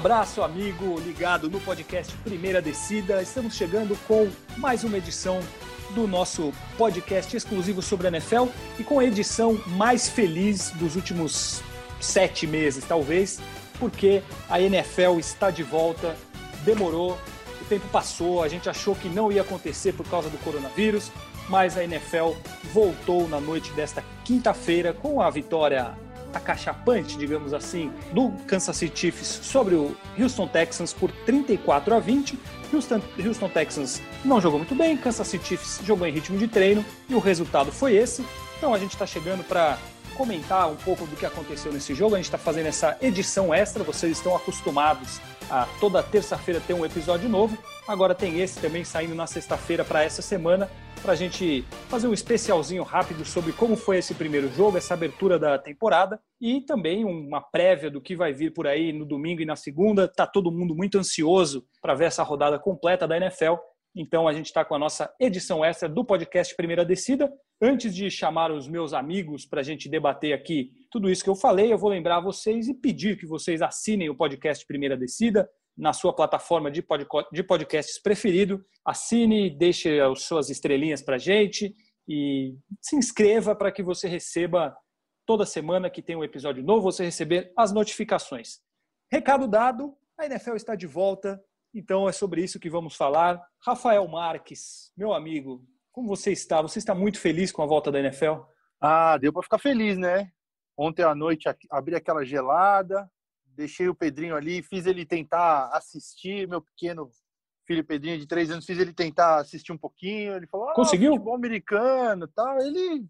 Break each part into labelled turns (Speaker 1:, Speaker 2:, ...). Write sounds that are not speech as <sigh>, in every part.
Speaker 1: abraço, amigo, ligado no podcast Primeira Descida. Estamos chegando com mais uma edição do nosso podcast exclusivo sobre a NFL e com a edição mais feliz dos últimos sete meses, talvez, porque a NFL está de volta. Demorou, o tempo passou, a gente achou que não ia acontecer por causa do coronavírus, mas a NFL voltou na noite desta quinta-feira com a vitória acachapante, digamos assim, do Kansas City Chiefs sobre o Houston Texans por 34 a 20. Houston, Houston Texans não jogou muito bem, Kansas City Chiefs jogou em ritmo de treino e o resultado foi esse. Então a gente está chegando para comentar um pouco do que aconteceu nesse jogo. A gente está fazendo essa edição extra, vocês estão acostumados a toda terça-feira ter um episódio novo. Agora tem esse também saindo na sexta-feira para essa semana, para a gente fazer um especialzinho rápido sobre como foi esse primeiro jogo, essa abertura da temporada e também uma prévia do que vai vir por aí no domingo e na segunda. Tá todo mundo muito ansioso para ver essa rodada completa da NFL. Então a gente está com a nossa edição extra do podcast Primeira Descida. Antes de chamar os meus amigos para a gente debater aqui tudo isso que eu falei, eu vou lembrar vocês e pedir que vocês assinem o podcast Primeira Descida na sua plataforma de podcasts preferido. Assine, deixe as suas estrelinhas para a gente e se inscreva para que você receba toda semana que tem um episódio novo, você receber as notificações. Recado dado, a NFL está de volta então é sobre isso que vamos falar. Rafael Marques, meu amigo, como você está? Você está muito feliz com a volta da NFL?
Speaker 2: Ah, deu para ficar feliz, né? Ontem à noite abri aquela gelada, deixei o Pedrinho ali, fiz ele tentar assistir, meu pequeno filho Pedrinho de três anos, fiz ele tentar assistir um pouquinho. Ele falou: ah,
Speaker 1: conseguiu?
Speaker 2: Futebol americano, tal. Ele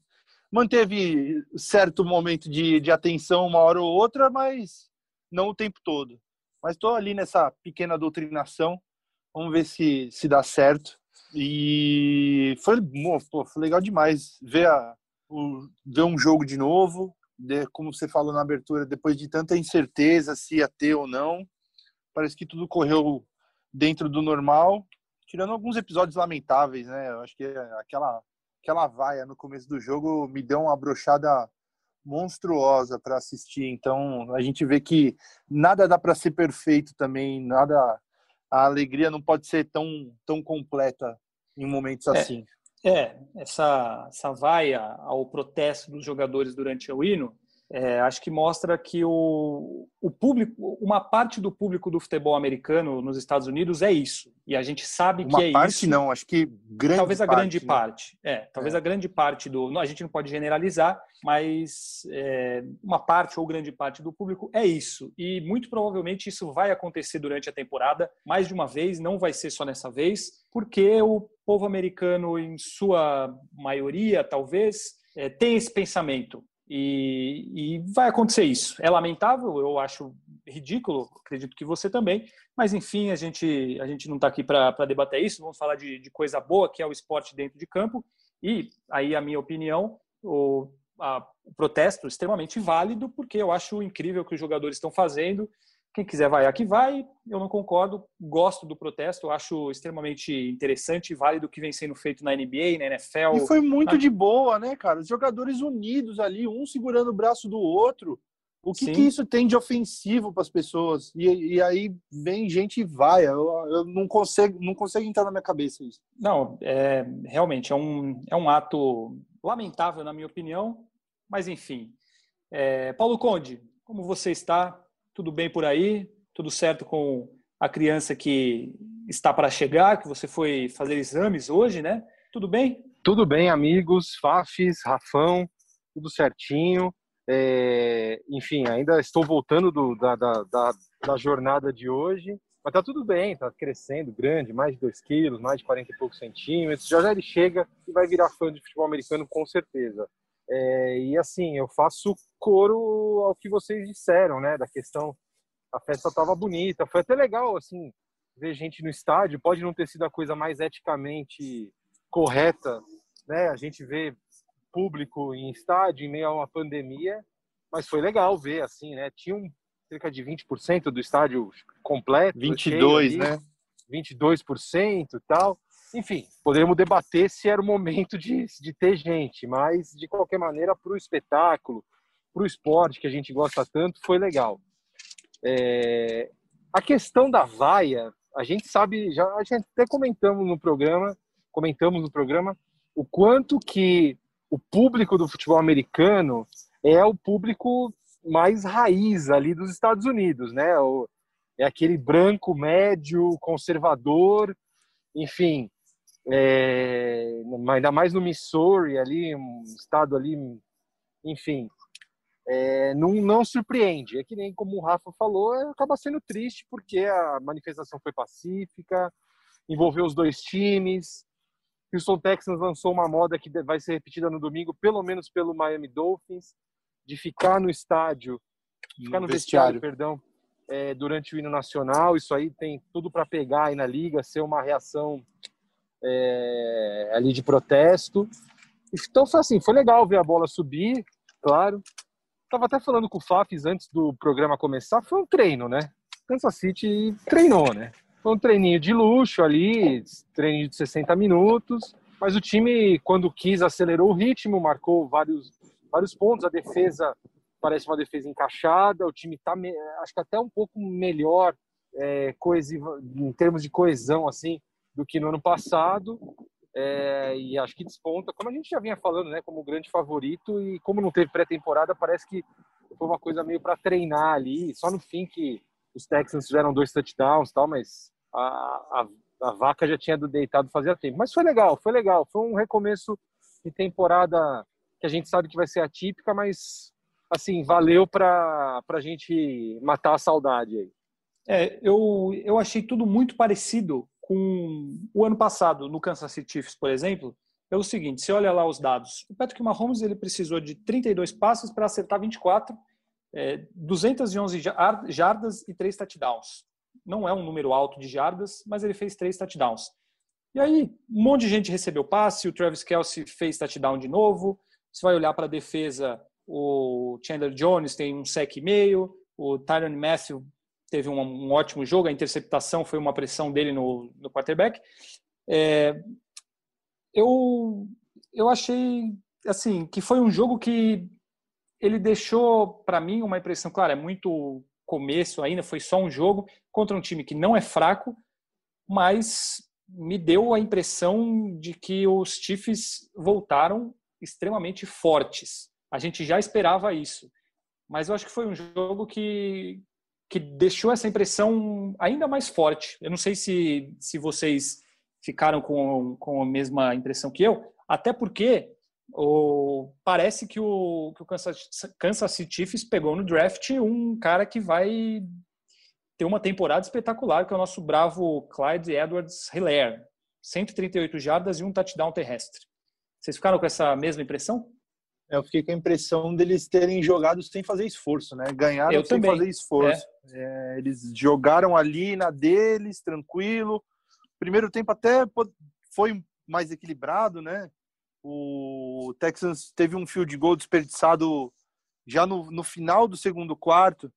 Speaker 2: manteve certo momento de, de atenção uma hora ou outra, mas não o tempo todo. Mas estou ali nessa pequena doutrinação. Vamos ver se, se dá certo. E foi, pô, foi legal demais ver, a, o, ver um jogo de novo. De, como você falou na abertura, depois de tanta incerteza se ia ter ou não. Parece que tudo correu dentro do normal. Tirando alguns episódios lamentáveis, né? Eu acho que aquela, aquela vaia no começo do jogo me deu uma brochada monstruosa para assistir. Então a gente vê que nada dá para ser perfeito também, nada a alegria não pode ser tão tão completa em momentos
Speaker 1: é,
Speaker 2: assim.
Speaker 1: É, essa essa vaia ao protesto dos jogadores durante o hino é, acho que mostra que o, o público, uma parte do público do futebol americano nos Estados Unidos é isso. E a gente sabe
Speaker 2: uma
Speaker 1: que é
Speaker 2: parte,
Speaker 1: isso.
Speaker 2: não, acho que grande
Speaker 1: Talvez a
Speaker 2: parte,
Speaker 1: grande
Speaker 2: né?
Speaker 1: parte. É, talvez
Speaker 2: É.
Speaker 1: a grande parte do. A gente não pode generalizar, mas é, uma parte ou grande parte do público é isso. E muito provavelmente isso vai acontecer durante a temporada, mais de uma vez, não vai ser só nessa vez, porque o povo americano, em sua maioria, talvez, é, tem esse pensamento. E, e vai acontecer isso. É lamentável, eu acho ridículo, acredito que você também, mas enfim, a gente, a gente não está aqui para debater isso, vamos falar de, de coisa boa, que é o esporte dentro de campo, e aí a minha opinião, o, a, o protesto extremamente válido, porque eu acho incrível o que os jogadores estão fazendo, quem quiser vai aqui vai, eu não concordo, gosto do protesto, acho extremamente interessante e válido o que vem sendo feito na NBA, na NFL.
Speaker 2: E foi muito
Speaker 1: Ah.
Speaker 2: de boa, né, cara? Os jogadores unidos ali, um segurando o braço do outro. O que, que isso tem de ofensivo para as pessoas? E, e aí vem gente e vai. Eu, eu não consigo, não consigo entrar na minha cabeça isso.
Speaker 1: Não, é, realmente é um, é um ato lamentável, na minha opinião, mas enfim. É, Paulo Conde, como você está? Tudo bem por aí? Tudo certo com a criança que está para chegar, que você foi fazer exames hoje, né? Tudo bem?
Speaker 3: Tudo bem, amigos, Fafis, Rafão, tudo certinho. É, enfim, ainda estou voltando do- da, da, da, da jornada de hoje, mas tá tudo bem, tá crescendo, grande, mais de 2 quilos, mais de 40 e poucos centímetros. Já já ele chega e vai virar fã de futebol americano com certeza. É, e assim, eu faço coro ao que vocês disseram, né, da questão, a festa estava bonita, foi até legal, assim, ver gente no estádio, pode não ter sido a coisa mais eticamente correta, né? A gente vê público em estádio em meio a uma pandemia, mas foi legal ver assim, né? Tinha um, cerca de 20% do estádio completo,
Speaker 2: 22,
Speaker 3: cheio ali,
Speaker 2: né?
Speaker 3: 22% e tal. Enfim, poderíamos debater se era o momento de, de ter gente, mas de qualquer maneira, para o espetáculo, para o esporte que a gente gosta tanto, foi legal. É, a questão da vaia, a gente sabe, já a gente até comentamos no programa, comentamos no programa o quanto que o público do futebol americano é o público mais raiz ali dos Estados Unidos, né? O, é aquele branco médio, conservador, enfim, é, ainda mais no Missouri ali, um estado ali, enfim, é, não, não surpreende. É que nem como o Rafa falou, acaba sendo triste porque a manifestação foi pacífica, envolveu os dois times. Houston Texans lançou uma moda que vai ser repetida no domingo, pelo menos pelo Miami Dolphins, de ficar no estádio, ficar no, no vestiário, vestiário, perdão, é, durante o hino nacional. Isso aí tem tudo para pegar aí na liga, ser uma reação é, ali de protesto. Então foi assim, foi legal ver a bola subir, claro. Tava até falando com o Fafis antes do programa começar, foi um treino, né? Kansas City treinou, né? Foi um treininho de luxo ali, treininho de 60 minutos, mas o time, quando quis, acelerou o ritmo, marcou vários, vários pontos. A defesa parece uma defesa encaixada, o time tá, acho que até um pouco melhor é, em termos de coesão, assim, do que no ano passado é, e acho que desponta, como a gente já vinha falando, né, como grande favorito e como não teve pré-temporada, parece que foi uma coisa meio para treinar ali, só no fim que os Texans fizeram dois touchdowns tal, mas a, a, a vaca já tinha deitado fazia tempo. Mas foi legal, foi legal, foi um recomeço de temporada que a gente sabe que vai ser atípica, mas assim, valeu para a gente matar a saudade aí.
Speaker 1: É, eu, eu achei tudo muito parecido com o ano passado no Kansas City Chiefs, por exemplo, pelo seguinte, você olha lá os dados. O Patrick Mahomes ele precisou de 32 passes para acertar 24, é, 211 jardas e 3 touchdowns. Não é um número alto de jardas, mas ele fez 3 touchdowns. E aí, um monte de gente recebeu passe, o Travis Kelsey fez touchdown de novo. Você vai olhar para a defesa, o Chandler Jones tem um sec e meio, o Tyron Matthew teve um, um, ótimo jogo, a interceptação foi uma pressão dele no, no quarterback. É, eu, eu achei assim que foi um jogo que ele deixou para mim uma impressão, claro, é muito começo ainda, foi só um jogo contra um time que não é fraco, mas me deu a impressão de que os Chiefs voltaram extremamente fortes. A gente já esperava isso, mas eu acho que foi um jogo que, que deixou essa impressão ainda mais forte. Eu não sei se, se vocês ficaram com, com a mesma impressão que eu, até porque o, parece que o, que o Kansas, Kansas City Chiefs pegou no draft um cara que vai ter uma temporada espetacular, que é o nosso bravo Clyde Edwards-Hilaire. 138 jardas e um touchdown terrestre. Vocês ficaram com essa mesma impressão?
Speaker 2: É, eu fiquei com a impressão deles terem jogado sem fazer esforço, né? Ganharam eu sem também. fazer esforço. É. É, eles jogaram ali na deles, tranquilo. Primeiro tempo até foi mais equilibrado, né? O Texans teve um field goal desperdiçado já no, no final do segundo quarto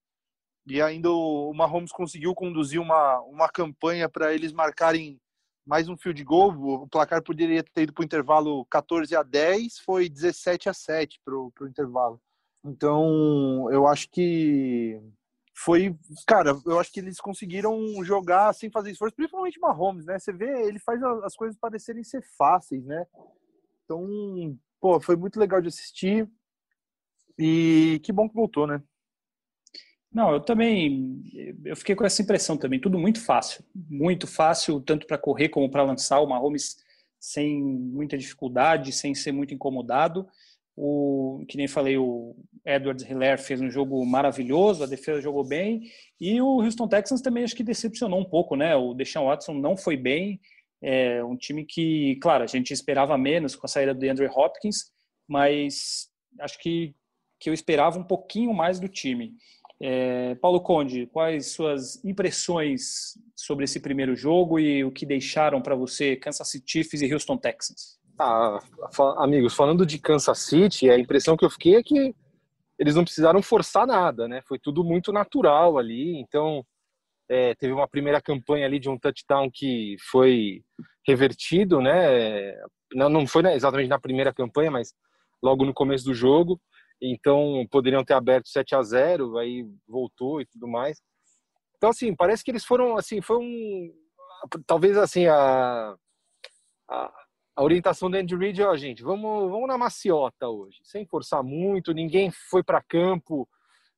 Speaker 2: e ainda o Mahomes conseguiu conduzir uma, uma campanha para eles marcarem mais um field goal. O placar poderia ter ido para o intervalo 14 a 10, foi 17 a 7 para o intervalo. Então, eu acho que foi, cara, eu acho que eles conseguiram jogar sem fazer esforço, principalmente Mahomes, né? Você vê, ele faz as coisas parecerem ser fáceis, né? Então, pô, foi muito legal de assistir. E que bom que voltou, né?
Speaker 1: Não, eu também, eu fiquei com essa impressão também, tudo muito fácil, muito fácil, tanto para correr como para lançar, o Mahomes sem muita dificuldade, sem ser muito incomodado. O, que nem falei, o Edwards Hiller fez um jogo maravilhoso, a defesa jogou bem, e o Houston Texans também acho que decepcionou um pouco, né? O Deshaun Watson não foi bem, é um time que, claro, a gente esperava menos com a saída do Andrew Hopkins, mas acho que, que eu esperava um pouquinho mais do time. É, Paulo Conde, quais suas impressões sobre esse primeiro jogo e o que deixaram para você Kansas City Chiefs e Houston Texans?
Speaker 3: Ah, amigos, falando de Kansas City, a impressão que eu fiquei é que eles não precisaram forçar nada, né? Foi tudo muito natural ali. Então, é, teve uma primeira campanha ali de um touchdown que foi revertido, né? Não, não foi exatamente na primeira campanha, mas logo no começo do jogo. Então poderiam ter aberto 7 a 0 aí voltou e tudo mais. Então, assim, parece que eles foram, assim, foi um. Talvez, assim, a, a, a orientação do Andy Reid, ó, gente, vamos, vamos na maciota hoje, sem forçar muito, ninguém foi para campo,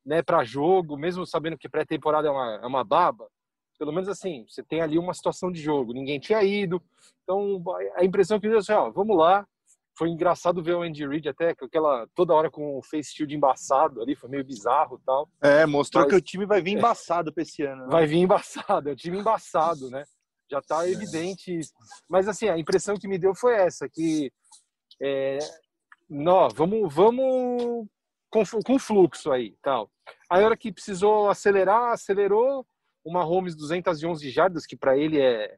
Speaker 3: né, para jogo, mesmo sabendo que pré-temporada é uma, é uma baba. Pelo menos assim, você tem ali uma situação de jogo, ninguém tinha ido. Então, a impressão que eu deu assim, ó, vamos lá, foi engraçado ver o Andy Reid até com aquela toda hora com o face shield embaçado ali, foi meio bizarro tal.
Speaker 2: É, mostrou Mas, que o time vai vir é. embaçado é, para esse ano. Né?
Speaker 3: Vai vir embaçado, é o time embaçado, né? Já tá é. evidente isso. Mas assim, a impressão que me deu foi essa, que é, não, vamos, vamos com, com fluxo aí, tal. Aí a hora que precisou acelerar, acelerou, uma Holmes 211 jardas, que para ele é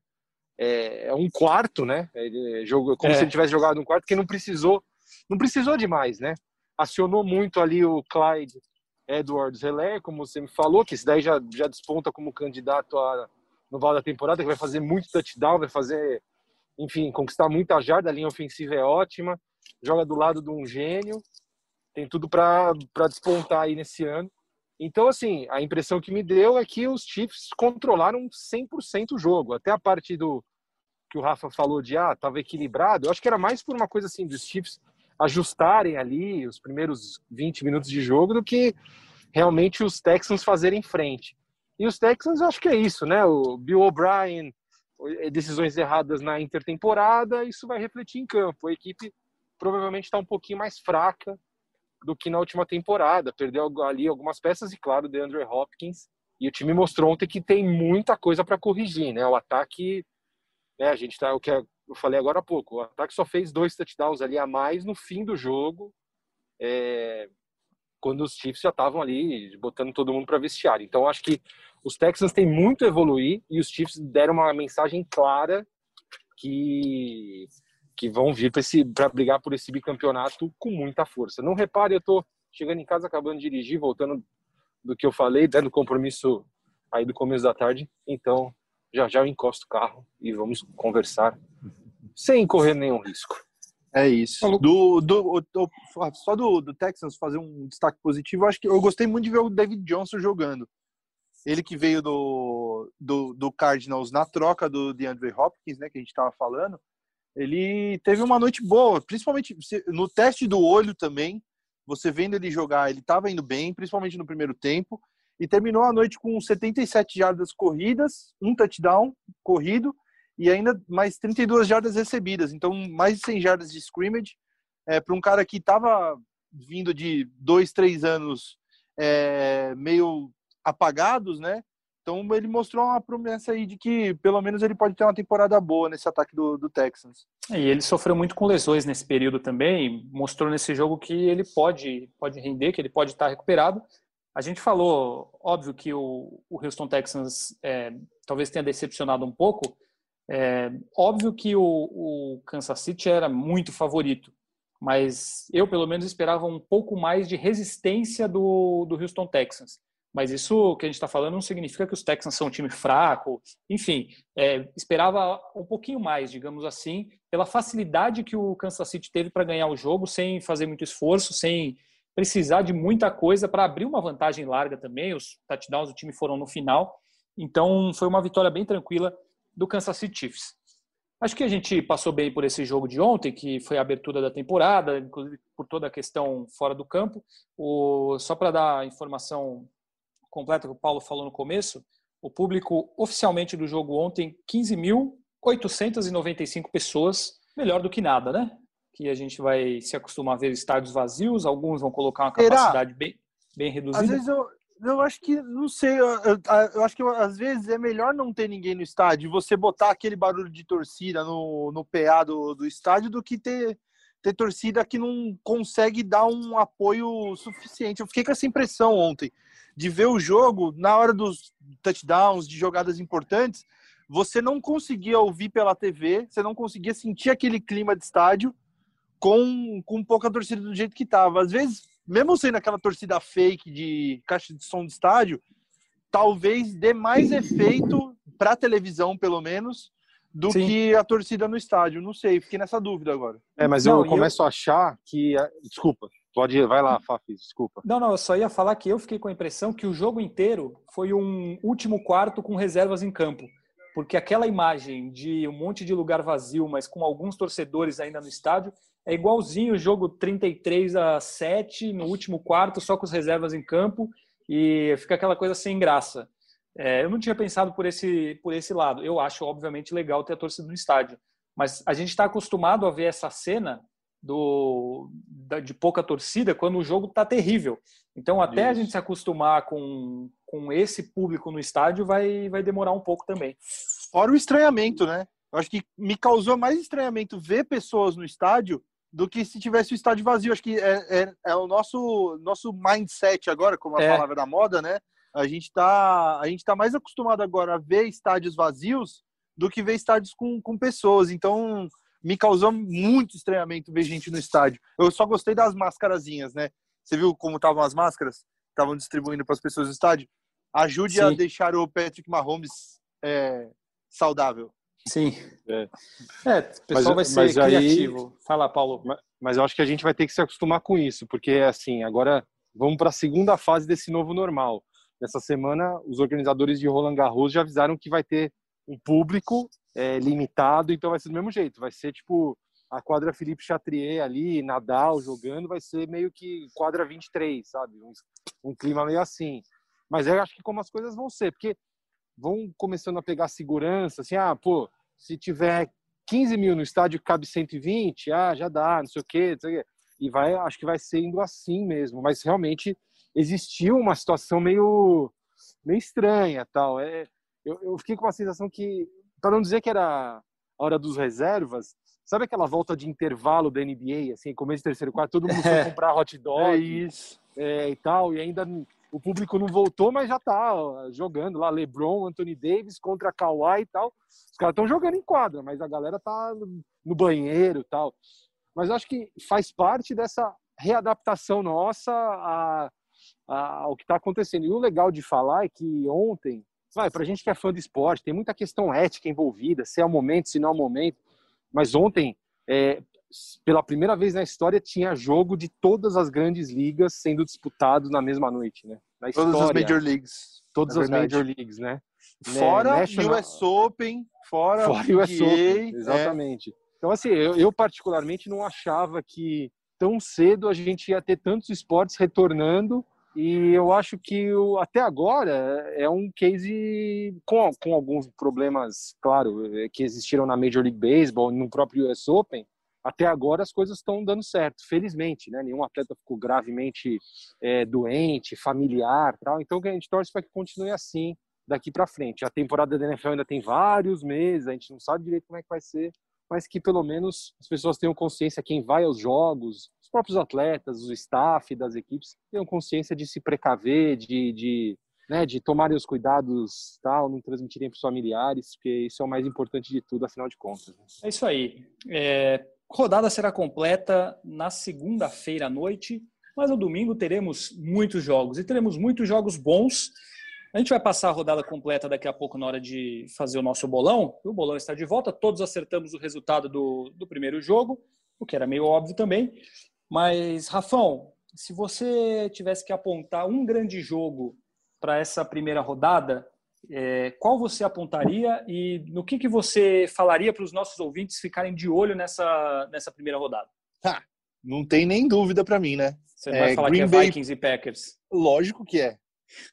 Speaker 3: é, é, um quarto, né? Ele jogou como é. se ele tivesse jogado um quarto, que não precisou, não precisou demais, né? Acionou muito ali o Clyde Edwards Heller, como você me falou, que esse daí já, já desponta como candidato a, no val da temporada, que vai fazer muito touchdown, vai fazer, enfim, conquistar muita jarda, a linha ofensiva é ótima, joga do lado de um gênio, tem tudo para despontar aí nesse ano. Então, assim, a impressão que me deu é que os Chiefs controlaram 100% o jogo. Até a parte do que o Rafa falou de, ah, estava equilibrado. Eu acho que era mais por uma coisa assim, dos Chiefs ajustarem ali os primeiros 20 minutos de jogo do que realmente os Texans fazerem frente. E os Texans, acho que é isso, né? O Bill O'Brien, decisões erradas na intertemporada, isso vai refletir em campo. A equipe provavelmente está um pouquinho mais fraca do que na última temporada. Perdeu ali algumas peças e, claro, o Andrew Hopkins. E o time mostrou ontem que tem muita coisa para corrigir, né? O ataque, né, a gente tá, o que eu falei agora há pouco, o ataque só fez dois touchdowns ali a mais no fim do jogo, é, quando os Chiefs já estavam ali botando todo mundo para vestiário. Então acho que os Texans têm muito a evoluir e os Chiefs deram uma mensagem clara que que vão vir para brigar por esse bicampeonato com muita força. Não repare, eu estou chegando em casa, acabando de dirigir, voltando do que eu falei, dando compromisso aí do começo da tarde. Então, já já eu encosto o carro e vamos conversar sem correr nenhum risco.
Speaker 2: É isso. Do, do, do, só do, do Texans fazer um destaque positivo, eu acho que eu gostei muito de ver o David Johnson jogando. Ele que veio do, do, do Cardinals na troca do DeAndre Hopkins, né, que a gente estava falando ele teve uma noite boa, principalmente no teste do olho também. Você vendo ele jogar, ele estava indo bem, principalmente no primeiro tempo, e terminou a noite com 77 jardas corridas, um touchdown corrido e ainda mais 32 jardas recebidas. Então, mais de 100 jardas de scrimmage é, para um cara que estava vindo de dois, três anos é, meio apagados, né? Então ele mostrou uma promessa aí de que pelo menos ele pode ter uma temporada boa nesse ataque do, do Texans.
Speaker 1: E ele sofreu muito com lesões nesse período também, mostrou nesse jogo que ele pode, pode render, que ele pode estar recuperado. A gente falou, óbvio que o, o Houston Texans é, talvez tenha decepcionado um pouco. É, óbvio que o, o Kansas City era muito favorito, mas eu pelo menos esperava um pouco mais de resistência do, do Houston Texans. Mas isso que a gente está falando não significa que os Texans são um time fraco. Enfim, é, esperava um pouquinho mais, digamos assim, pela facilidade que o Kansas City teve para ganhar o jogo, sem fazer muito esforço, sem precisar de muita coisa para abrir uma vantagem larga também. Os touchdowns do time foram no final. Então, foi uma vitória bem tranquila do Kansas City Chiefs. Acho que a gente passou bem por esse jogo de ontem, que foi a abertura da temporada, inclusive por toda a questão fora do campo. O, só para dar informação completa que o Paulo falou no começo, o público oficialmente do jogo ontem, 15.895 pessoas, melhor do que nada, né? Que a gente vai se acostumar a ver estádios vazios, alguns vão colocar uma capacidade bem, bem reduzida.
Speaker 2: Às vezes eu, eu acho que, não sei, eu, eu, eu, acho que às vezes é melhor não ter ninguém no estádio, você botar aquele barulho de torcida no, no PA do, do estádio do que ter, ter torcida que não consegue dar um apoio suficiente. Eu fiquei com essa impressão ontem de ver o jogo na hora dos touchdowns, de jogadas importantes, você não conseguia ouvir pela TV, você não conseguia sentir aquele clima de estádio com, com pouca torcida do jeito que estava. Às vezes, mesmo sendo aquela torcida fake de caixa de som de estádio, talvez dê mais efeito para televisão, pelo menos, do Sim. que a torcida no estádio. Não sei, fiquei nessa dúvida agora.
Speaker 3: É, mas não, eu começo eu... a achar que. Desculpa Pode, vai lá, Fafis, desculpa.
Speaker 1: Não, não, eu só ia falar que eu fiquei com a impressão que o jogo inteiro foi um último quarto com reservas em campo. Porque aquela imagem de um monte de lugar vazio, mas com alguns torcedores ainda no estádio, é igualzinho o jogo 33 a 7 no último quarto, só com as reservas em campo, e fica aquela coisa sem graça. É, eu não tinha pensado por esse, por esse lado. Eu acho, obviamente, legal ter a torcida no estádio. Mas a gente está acostumado a ver essa cena do, de pouca torcida quando o jogo está terrível. Então, até Isso. a gente se acostumar com, com esse público no estádio, vai, vai demorar um pouco também.
Speaker 2: Fora o estranhamento, né? Eu acho que me causou mais estranhamento ver pessoas no estádio do que se tivesse o estádio vazio. Acho que é, é, é o nosso, nosso mindset agora, como a é. palavra da moda, né? A gente está tá mais acostumado agora a ver estádios vazios do que ver estádios com, com pessoas. Então, me causou muito estranhamento ver gente no estádio. Eu só gostei das máscarazinhas, né? Você viu como estavam as máscaras? Estavam distribuindo para as pessoas no estádio? Ajude Sim. a deixar o Patrick Mahomes é, saudável.
Speaker 1: Sim. É, é o pessoal mas, vai ser criativo. Aí, Fala, Paulo.
Speaker 3: Mas, mas eu acho que a gente vai ter que se acostumar com isso, porque assim, agora vamos para a segunda fase desse novo normal. Nessa semana, os organizadores de Roland Garros já avisaram que vai ter um público é, limitado, então vai ser do mesmo jeito. Vai ser tipo a quadra Felipe Chatrier ali, Nadal jogando, vai ser meio que quadra 23, sabe? Um, um clima meio assim. Mas eu acho que como as coisas vão ser, porque vão começando a pegar segurança, assim, ah, pô, se tiver 15 mil no estádio cabe 120, ah, já dá, não sei o quê, não sei o quê. E vai, acho que vai sendo assim mesmo, mas realmente existiu uma situação meio, meio estranha, tal. É, eu, eu fiquei com uma sensação que, para não dizer que era a hora dos reservas, sabe aquela volta de intervalo da NBA, assim, começo de terceiro quarto, todo mundo foi comprar hot dog é isso. É, e tal, e ainda o público não voltou, mas já tá ó, jogando lá, LeBron, Anthony Davis contra Kawhi e tal. Os caras estão jogando em quadra, mas a galera tá no banheiro e tal. Mas acho que faz parte dessa readaptação nossa a, ao que está acontecendo. E o legal de falar é que ontem, vai, para a gente que é fã de esporte, tem muita questão ética envolvida, se é o momento, se não é o momento. Mas ontem, é, pela primeira vez na história, tinha jogo de todas as grandes ligas sendo disputados na mesma noite, né? Na
Speaker 2: todas história, as Major Leagues.
Speaker 3: Todas as Major Leagues, né?
Speaker 2: Fora National... US Open, fora,
Speaker 3: fora US Open, exatamente. É. Então, assim, eu, eu particularmente não achava que tão cedo a gente ia ter tantos esportes retornando e eu acho que o, até agora é um case com, com alguns problemas, claro, é, que existiram na Major League Baseball, no próprio US Open. Até agora as coisas estão dando certo, felizmente, né? Nenhum atleta ficou gravemente é, doente, familiar, tal. Então a gente torce para que continue assim daqui para frente. A temporada da NFL ainda tem vários meses, a gente não sabe direito como é que vai ser, mas que pelo menos as pessoas tenham consciência, quem vai aos jogos, os próprios atletas, o staff das equipes, tenham consciência de se precaver, de, de, né, de tomarem os cuidados, tal, não transmitirem para os familiares, porque isso é o mais importante de tudo, afinal de contas. Né?
Speaker 1: É isso aí. É, rodada será completa na segunda-feira à noite, mas no domingo teremos muitos jogos, e teremos muitos jogos bons, a gente vai passar a rodada completa daqui a pouco na hora de fazer o nosso bolão. O bolão está de volta, todos acertamos o resultado do, do primeiro jogo, o que era meio óbvio também. Mas, Rafão, se você tivesse que apontar um grande jogo para essa primeira rodada, é, qual você apontaria e no que, que você falaria para os nossos ouvintes ficarem de olho nessa, nessa primeira rodada?
Speaker 2: Ha, não tem nem dúvida para mim, né?
Speaker 1: Você é, vai falar Green que é Vikings Bay... e Packers.
Speaker 2: Lógico que é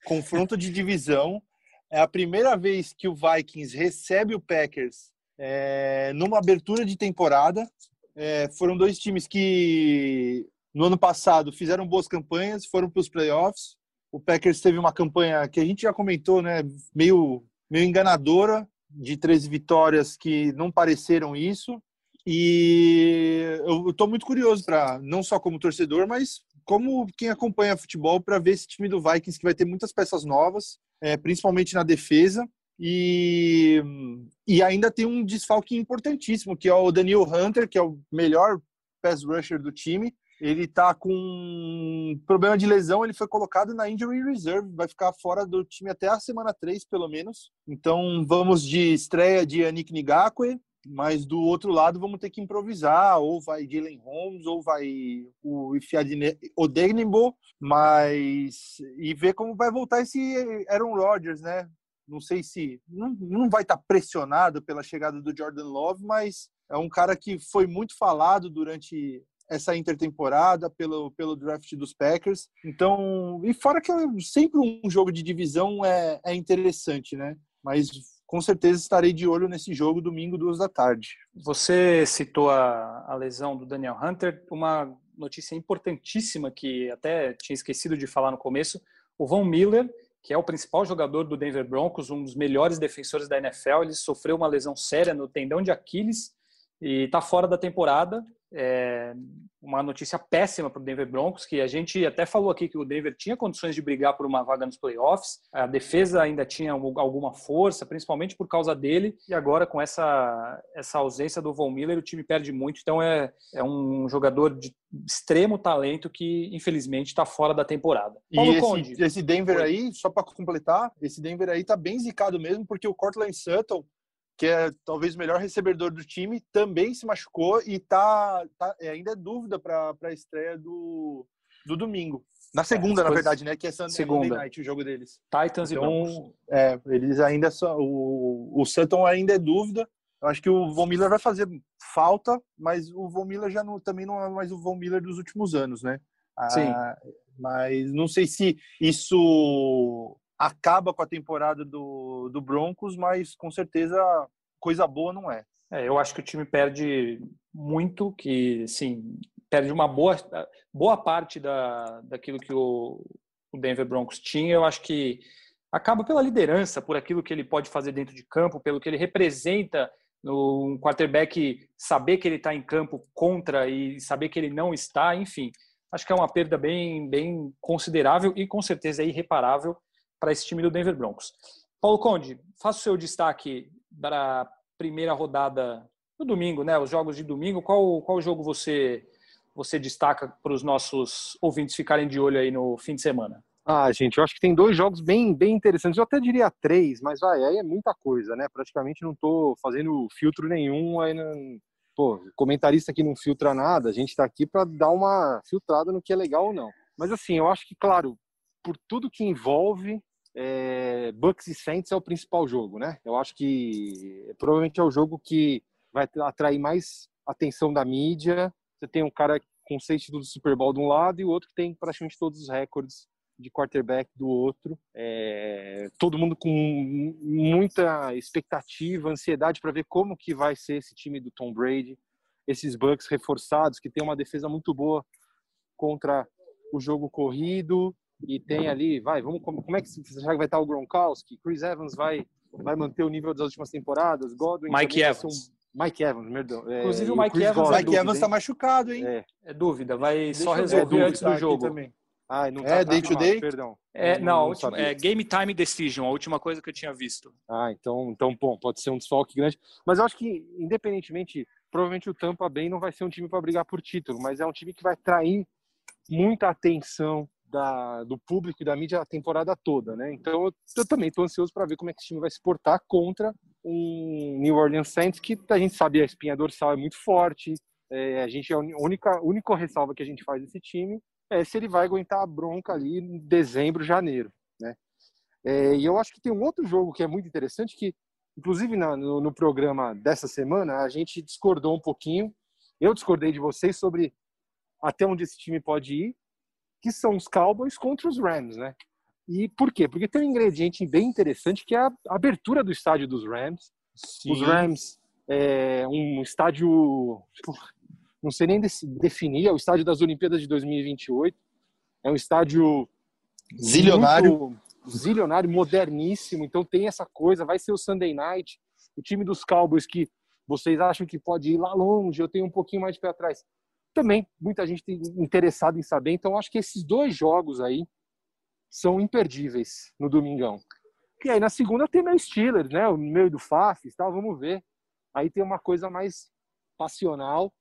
Speaker 2: confronto de divisão. É a primeira vez que o Vikings recebe o Packers é, numa abertura de temporada. É, foram dois times que no ano passado fizeram boas campanhas, foram para os playoffs. O Packers teve uma campanha que a gente já comentou, né, meio, meio enganadora, de 13 vitórias que não pareceram isso. E eu estou muito curioso para, não só como torcedor, mas como quem acompanha futebol para ver esse time do Vikings que vai ter muitas peças novas, é, principalmente na defesa. E, e ainda tem um desfalque importantíssimo, que é o Daniel Hunter, que é o melhor pass rusher do time. Ele tá com problema de lesão, ele foi colocado na injury reserve, vai ficar fora do time até a semana 3, pelo menos. Então vamos de estreia de Anik Ngakwe, mas do outro lado vamos ter que improvisar, ou vai Jalen Holmes, ou vai o Ifiadine Odegnimbo, mas e ver como vai voltar esse Aaron Rodgers, né? Não sei se não, não vai estar pressionado pela chegada do Jordan Love, mas é um cara que foi muito falado durante essa intertemporada pelo, pelo draft dos Packers. Então, e fora que sempre um jogo de divisão é, é interessante, né? Mas com certeza estarei de olho nesse jogo domingo, duas da tarde.
Speaker 1: Você citou a, a lesão do Daniel Hunter, uma notícia importantíssima que até tinha esquecido de falar no começo. O Von Miller, que é o principal jogador do Denver Broncos, um dos melhores defensores da NFL, ele sofreu uma lesão séria no tendão de Aquiles e está fora da temporada. É uma notícia péssima para o Denver Broncos, que a gente até falou aqui que o Denver tinha condições de brigar por uma vaga nos playoffs, a defesa ainda tinha alguma força, principalmente por causa dele, e agora com essa, essa ausência do Von Miller, o time perde muito, então é, é um jogador de extremo talento que infelizmente está fora da temporada.
Speaker 2: Paulo e esse, Conde, esse Denver aí, só para completar, esse Denver aí tá bem zicado mesmo, porque o Cortland Sutton que é talvez o melhor recebedor do time, também se machucou e tá, tá é, ainda é dúvida para a estreia do, do domingo. Na é, segunda, é, na verdade, né? Que é Sunday segunda. Night, o jogo deles.
Speaker 1: Titans então, e Broncos.
Speaker 2: É, eles ainda são. O, o Sutton ainda é dúvida. Eu acho que o Von Miller vai fazer falta, mas o Von Miller já não, também não é mais o Von Miller dos últimos anos, né?
Speaker 1: Sim.
Speaker 2: Ah, mas não sei se isso acaba com a temporada do, do Broncos, mas com certeza coisa boa não é.
Speaker 1: é. Eu acho que o time perde muito, que sim, perde uma boa, boa parte da, daquilo que o, o Denver Broncos tinha. Eu acho que acaba pela liderança, por aquilo que ele pode fazer dentro de campo, pelo que ele representa no um quarterback saber que ele está em campo contra e saber que ele não está, enfim, acho que é uma perda bem, bem considerável e com certeza é irreparável para esse time do Denver Broncos. Paulo Conde, faça o seu destaque para a primeira rodada no domingo, né? Os jogos de domingo. Qual, qual jogo você você destaca para os nossos ouvintes ficarem de olho aí no fim de semana?
Speaker 3: Ah, gente, eu acho que tem dois jogos bem, bem interessantes. Eu até diria três, mas vai, aí é muita coisa, né? Praticamente não estou fazendo filtro nenhum. Aí não... Pô, comentarista que não filtra nada, a gente está aqui para dar uma filtrada no que é legal ou não. Mas assim, eu acho que, claro, por tudo que envolve, é, Bucks e Saints é o principal jogo, né? Eu acho que provavelmente é o jogo que vai atrair mais atenção da mídia. Você tem um cara com seis títulos do Super Bowl de um lado e o outro que tem praticamente todos os recordes de quarterback do outro. É, todo mundo com muita expectativa, ansiedade para ver como que vai ser esse time do Tom Brady, esses Bucks reforçados que tem uma defesa muito boa contra o jogo corrido e tem ali, vai, vamos como, como é que você acha que vai estar o Gronkowski? Chris Evans vai vai manter o nível das últimas temporadas? Godwin
Speaker 1: Mike Evans.
Speaker 3: Um... Mike Evans, perdão.
Speaker 1: É, Inclusive o Mike Evans,
Speaker 2: Godwin, Mike Evans tá machucado, hein?
Speaker 1: É, é dúvida, vai Deixa só resolver antes do jogo. Também.
Speaker 3: Ah, não é, tá day to day? Perdão.
Speaker 1: É, não, não última, é Game Time Decision, a última coisa que eu tinha visto.
Speaker 3: Ah, então, então bom, pode ser um desfalque grande. Mas eu acho que, independentemente, provavelmente o Tampa Bay não vai ser um time para brigar por título, mas é um time que vai trair muita atenção, da, do público e da mídia a temporada toda, né? Então eu, eu também estou ansioso para ver como é que esse time vai se portar contra um New Orleans Saints que a gente sabe a espinha dorsal é muito forte. É, a gente a única única ressalva que a gente faz desse time é se ele vai aguentar a bronca ali em dezembro, janeiro, né? É, e eu acho que tem um outro jogo que é muito interessante que inclusive na, no, no programa dessa semana a gente discordou um pouquinho. Eu discordei de vocês sobre até onde esse time pode ir que são os Cowboys contra os Rams, né? E por quê? Porque tem um ingrediente bem interessante que é a abertura do estádio dos Rams. Sim. Os Rams é um estádio, não sei nem definir, é o estádio das Olimpíadas de 2028. É um estádio
Speaker 2: zilionário,
Speaker 3: zilionário, moderníssimo. Então tem essa coisa, vai ser o Sunday Night. O time dos Cowboys que vocês acham que pode ir lá longe, eu tenho um pouquinho mais de pé atrás também muita gente interessada em saber. Então, acho que esses dois jogos aí são imperdíveis no domingão. E aí, na segunda, tem meu Steelers, né? O meio do Fafs tal, vamos ver. Aí tem uma coisa mais passional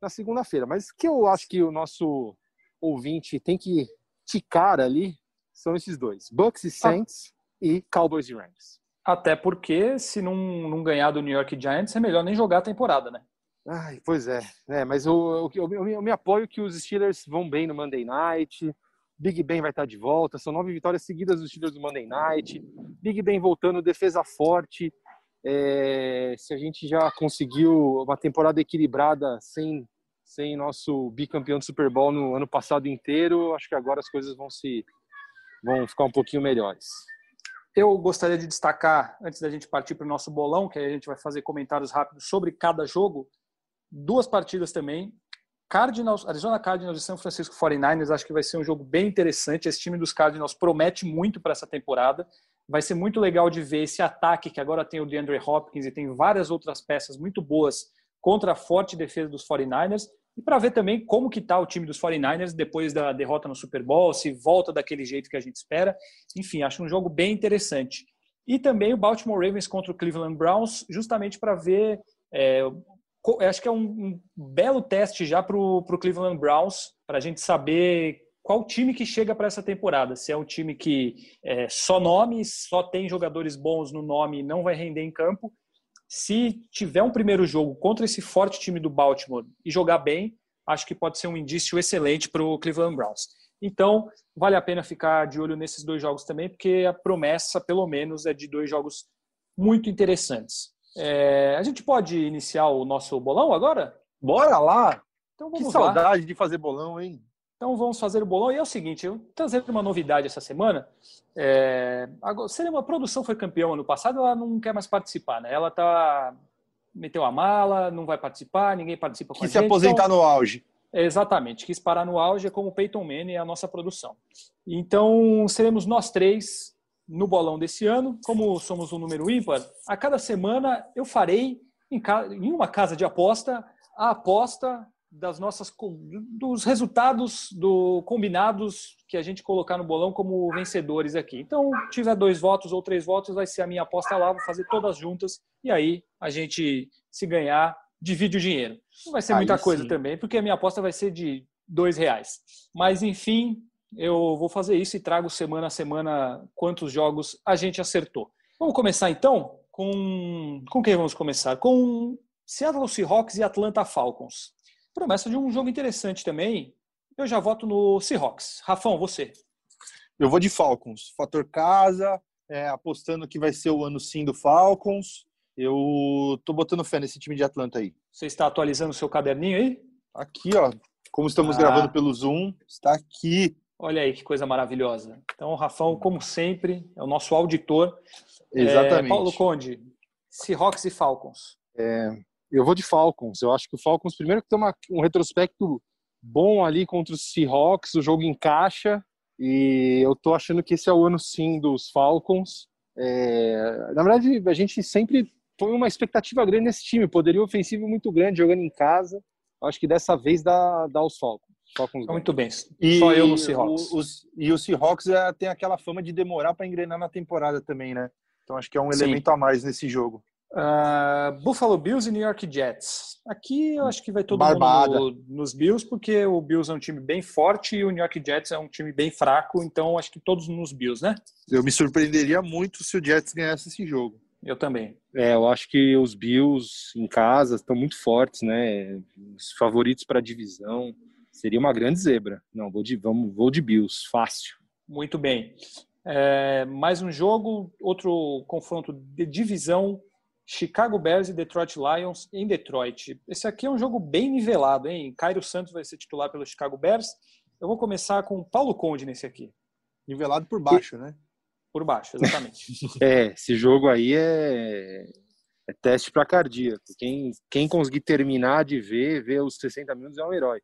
Speaker 3: na segunda-feira. Mas que eu acho que o nosso ouvinte tem que ticar ali são esses dois: Bucks e Saints ah. e Cowboys e Rams.
Speaker 1: Até porque, se não, não ganhar do New York Giants, é melhor nem jogar a temporada, né?
Speaker 3: Ai, pois é, é mas eu, eu, eu, eu, me apoio que os Steelers vão bem no Monday Night. Big Ben vai estar de volta. São nove vitórias seguidas dos Steelers no Monday Night. Big Ben voltando, defesa forte. É, se a gente já conseguiu uma temporada equilibrada sem, sem nosso bicampeão de Super Bowl no ano passado inteiro, acho que agora as coisas vão se vão ficar um pouquinho melhores.
Speaker 1: Eu gostaria de destacar, antes da gente partir para o nosso bolão, que a gente vai fazer comentários rápidos sobre cada jogo, duas partidas também. Cardinals, Arizona Cardinals e São Francisco 49ers, acho que vai ser um jogo bem interessante. Esse time dos Cardinals promete muito para essa temporada. Vai ser muito legal de ver esse ataque que agora tem o DeAndre Hopkins e tem várias outras peças muito boas contra a forte defesa dos 49ers. E para ver também como que está o time dos 49ers depois da derrota no Super Bowl, se volta daquele jeito que a gente espera. Enfim, acho um jogo bem interessante. E também o Baltimore Ravens contra o Cleveland Browns, justamente para ver. É, acho que é um, um belo teste já para o Cleveland Browns, para a gente saber qual time que chega para essa temporada. Se é um time que é só nome, só tem jogadores bons no nome e não vai render em campo, se tiver um primeiro jogo contra esse forte time do Baltimore e jogar bem, acho que pode ser um indício excelente para o Cleveland Browns. Então, vale a pena ficar de olho nesses dois jogos também, porque a promessa, pelo menos, é de dois jogos muito interessantes. É, a gente pode iniciar o nosso bolão agora?
Speaker 2: Bora lá! Então vamos que saudade lá. de fazer bolão, hein?
Speaker 1: Então vamos fazer o bolão. E é o seguinte, eu trazendo uma novidade essa semana. É, a produção foi campeã ano passado, ela não quer mais participar, né? Ela tá meteu a mala, não vai participar, ninguém participa com
Speaker 2: Quis
Speaker 1: a
Speaker 2: gente. se aposentar então, no auge.
Speaker 1: Exatamente, quis parar no auge é como o Peyton Manning a nossa produção. Então seremos nós três no bolão desse ano. Como somos um número ímpar, a cada semana eu farei em, em uma casa de aposta a aposta das nossas dos resultados do combinados que a gente colocar no bolão como vencedores aqui. Então, tiver dois votos ou três votos, vai ser a minha aposta lá, vou fazer todas juntas e aí a gente se ganhar divide o dinheiro. Não vai ser aí muita sim. coisa também, porque a minha aposta vai ser de dois reais. Mas enfim, eu vou fazer isso e trago semana a semana quantos jogos a gente acertou. Vamos começar então com com quem vamos começar? Com Seattle Seahawks e Atlanta Falcons promessa de um jogo interessante também. Eu já voto no Seahawks. Rafão, você.
Speaker 2: Eu vou de Falcons. Fator casa, é, apostando que vai ser o ano sim do Falcons. Eu tô botando fé nesse time de Atlanta aí.
Speaker 1: Você está atualizando o seu caderninho aí?
Speaker 2: Aqui, ó. Como estamos ah. gravando pelo Zoom, está aqui.
Speaker 1: Olha aí que coisa maravilhosa. Então, o Rafão, como sempre, é o nosso auditor.
Speaker 2: Exatamente. É,
Speaker 1: Paulo Conde, Seahawks e Falcons.
Speaker 3: É, eu vou de Falcons. Eu acho que o Falcons, primeiro, que tem uma, um retrospecto bom ali contra os Seahawks, o jogo encaixa. E eu tô achando que esse é o ano sim dos Falcons. É, na verdade, a gente sempre foi uma expectativa grande nesse time, poderia ofensivo muito grande jogando em casa. Acho que dessa vez dá, dá os Falcons. Falcons
Speaker 1: muito bem.
Speaker 2: E Só eu no Seahawks. Os, e o Seahawks é, tem aquela fama de demorar para engrenar na temporada também, né? Então acho que é um Sim. elemento a mais nesse jogo.
Speaker 1: Uh, Buffalo Bills e New York Jets. Aqui eu acho que vai todo Barbada. mundo no, nos Bills, porque o Bills é um time bem forte e o New York Jets é um time bem fraco, então acho que todos nos Bills, né?
Speaker 2: Eu me surpreenderia muito se o Jets ganhasse esse jogo.
Speaker 1: Eu também.
Speaker 3: É, eu acho que os Bills em casa estão muito fortes, né? Os favoritos para a divisão. Seria uma grande zebra. Não, vou de, vamos, vou de Bills, fácil.
Speaker 1: Muito bem. É, mais um jogo, outro confronto de divisão Chicago Bears e Detroit Lions em Detroit. Esse aqui é um jogo bem nivelado, hein? Cairo Santos vai ser titular pelo Chicago Bears. Eu vou começar com Paulo Conde nesse aqui.
Speaker 2: Nivelado por baixo, né?
Speaker 1: Por baixo, exatamente. <laughs>
Speaker 3: é, esse jogo aí é, é teste para cardíaco. Quem, quem conseguir terminar de ver, ver os 60 minutos é um herói.